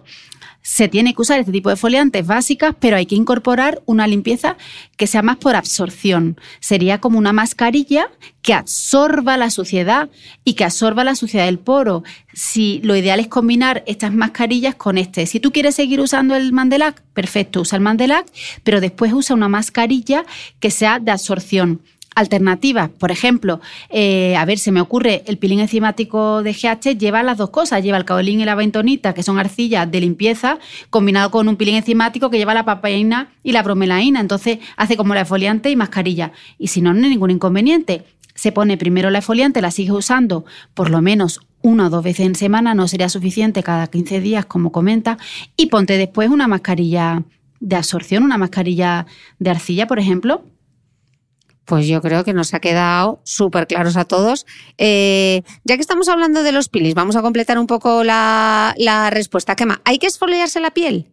se tiene que usar este tipo de foliantes básicas, pero hay que incorporar una limpieza que sea más por absorción. Sería como una mascarilla que absorba la suciedad y que absorba la suciedad del poro. Si lo ideal es combinar estas mascarillas con este. Si tú quieres seguir usando el Mandelac, perfecto, usa el Mandelac, pero después usa una mascarilla que sea de absorción alternativas. Por ejemplo, eh, a ver, se me ocurre, el pilín enzimático de GH lleva las dos cosas, lleva el caolín y la bentonita, que son arcillas de limpieza, combinado con un pilín enzimático que lleva la papaína y la bromelaína. Entonces hace como la exfoliante y mascarilla. Y si no, no hay ningún inconveniente. Se pone primero la exfoliante, la sigue usando por lo menos una o dos veces en semana, no sería suficiente cada 15 días, como comenta, y ponte después una mascarilla de absorción, una mascarilla de arcilla, por ejemplo,
pues yo creo que nos ha quedado súper claros a todos. Eh, ya que estamos hablando de los pilis, vamos a completar un poco la, la respuesta. Quema, ¿hay que esfoliarse la piel?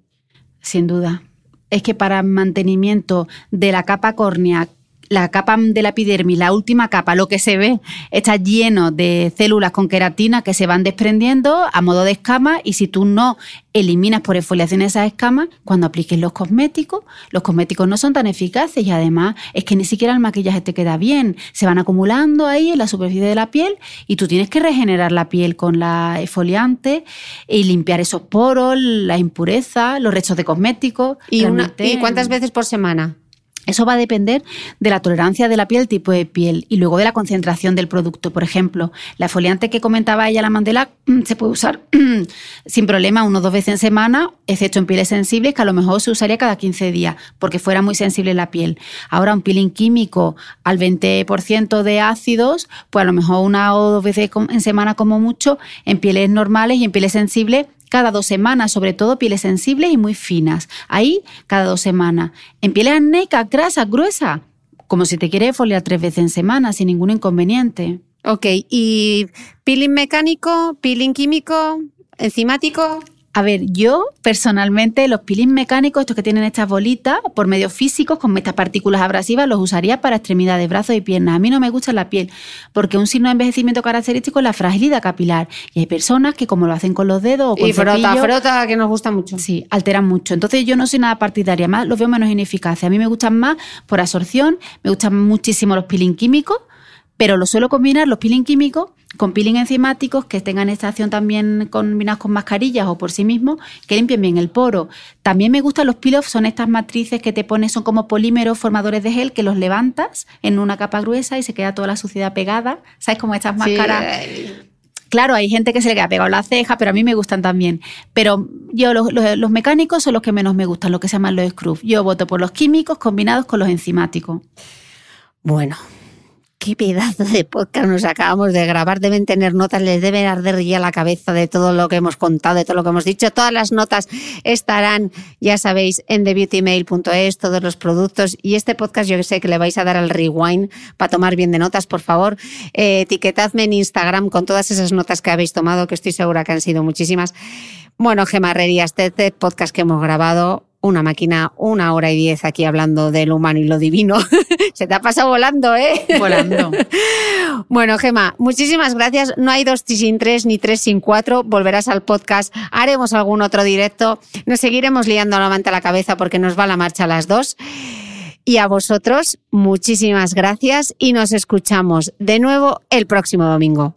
Sin duda. Es que para mantenimiento de la capa córnea la capa de la epidermis, la última capa, lo que se ve, está lleno de células con queratina que se van desprendiendo a modo de escama y si tú no eliminas por exfoliación esas escamas, cuando apliques los cosméticos, los cosméticos no son tan eficaces y además es que ni siquiera el maquillaje te queda bien, se van acumulando ahí en la superficie de la piel y tú tienes que regenerar la piel con la exfoliante y limpiar esos poros, la impureza, los restos de cosméticos.
¿Y, una, ¿y cuántas veces por semana?
Eso va a depender de la tolerancia de la piel, tipo de piel y luego de la concentración del producto. Por ejemplo, la foliante que comentaba ella, la Mandela, mm, se puede usar sin problema uno o dos veces en semana, excepto en pieles sensibles, que a lo mejor se usaría cada 15 días, porque fuera muy sensible la piel. Ahora, un peeling químico al 20% de ácidos, pues a lo mejor una o dos veces en semana como mucho, en pieles normales y en pieles sensibles cada dos semanas, sobre todo pieles sensibles y muy finas. Ahí, cada dos semanas. En pieles acnéicas, grasas, gruesas, como si te quieres foliar tres veces en semana, sin ningún inconveniente.
Ok, ¿y peeling mecánico, peeling químico, enzimático?
A ver, yo personalmente los peelings mecánicos, estos que tienen estas bolitas, por medios físicos, con estas partículas abrasivas, los usaría para extremidades, brazos y piernas. A mí no me gusta la piel, porque un signo de envejecimiento característico es la fragilidad capilar. Y hay personas que como lo hacen con los dedos o con
y frota,
cepillo,
frota, que nos gusta mucho.
Sí, alteran mucho. Entonces yo no soy nada partidaria, más los veo menos ineficaces. A mí me gustan más por absorción, me gustan muchísimo los peeling químicos, pero lo suelo combinar los peeling químicos con peeling enzimáticos que tengan esta acción también combinados con mascarillas o por sí mismos, que limpien bien el poro. También me gustan los peel-off, son estas matrices que te pones, son como polímeros formadores de gel que los levantas en una capa gruesa y se queda toda la suciedad pegada. ¿Sabes? Como estas máscaras. Claro, hay gente que se le queda pegado la ceja, pero a mí me gustan también. Pero yo, los, los- los mecánicos son los que menos me gustan, los que se llaman los scrubs. Yo voto por los químicos combinados con los enzimáticos.
Bueno, qué pedazo de podcast nos acabamos de grabar. Deben tener notas, les debe arder ya la cabeza de todo lo que hemos contado, de todo lo que hemos dicho. Todas las notas estarán, ya sabéis, en thebeautymail.es, todos los productos. Y este podcast yo sé que le vais a dar al rewind para tomar bien de notas, por favor. Eh, etiquetadme en Instagram con todas esas notas que habéis tomado, que estoy segura que han sido muchísimas. Bueno, Gemarrerías, este podcast que hemos grabado, una máquina, una hora y diez aquí hablando de lo humano y lo divino. *laughs* Se te ha pasado volando, ¿eh?
Volando. *laughs*
Bueno, Gema, muchísimas gracias. No hay dos sin tres ni tres sin cuatro. Volverás al podcast. Haremos algún otro directo. Nos seguiremos liando la manta a la cabeza porque nos va la marcha a las dos. Y a vosotros, muchísimas gracias y nos escuchamos de nuevo el próximo domingo.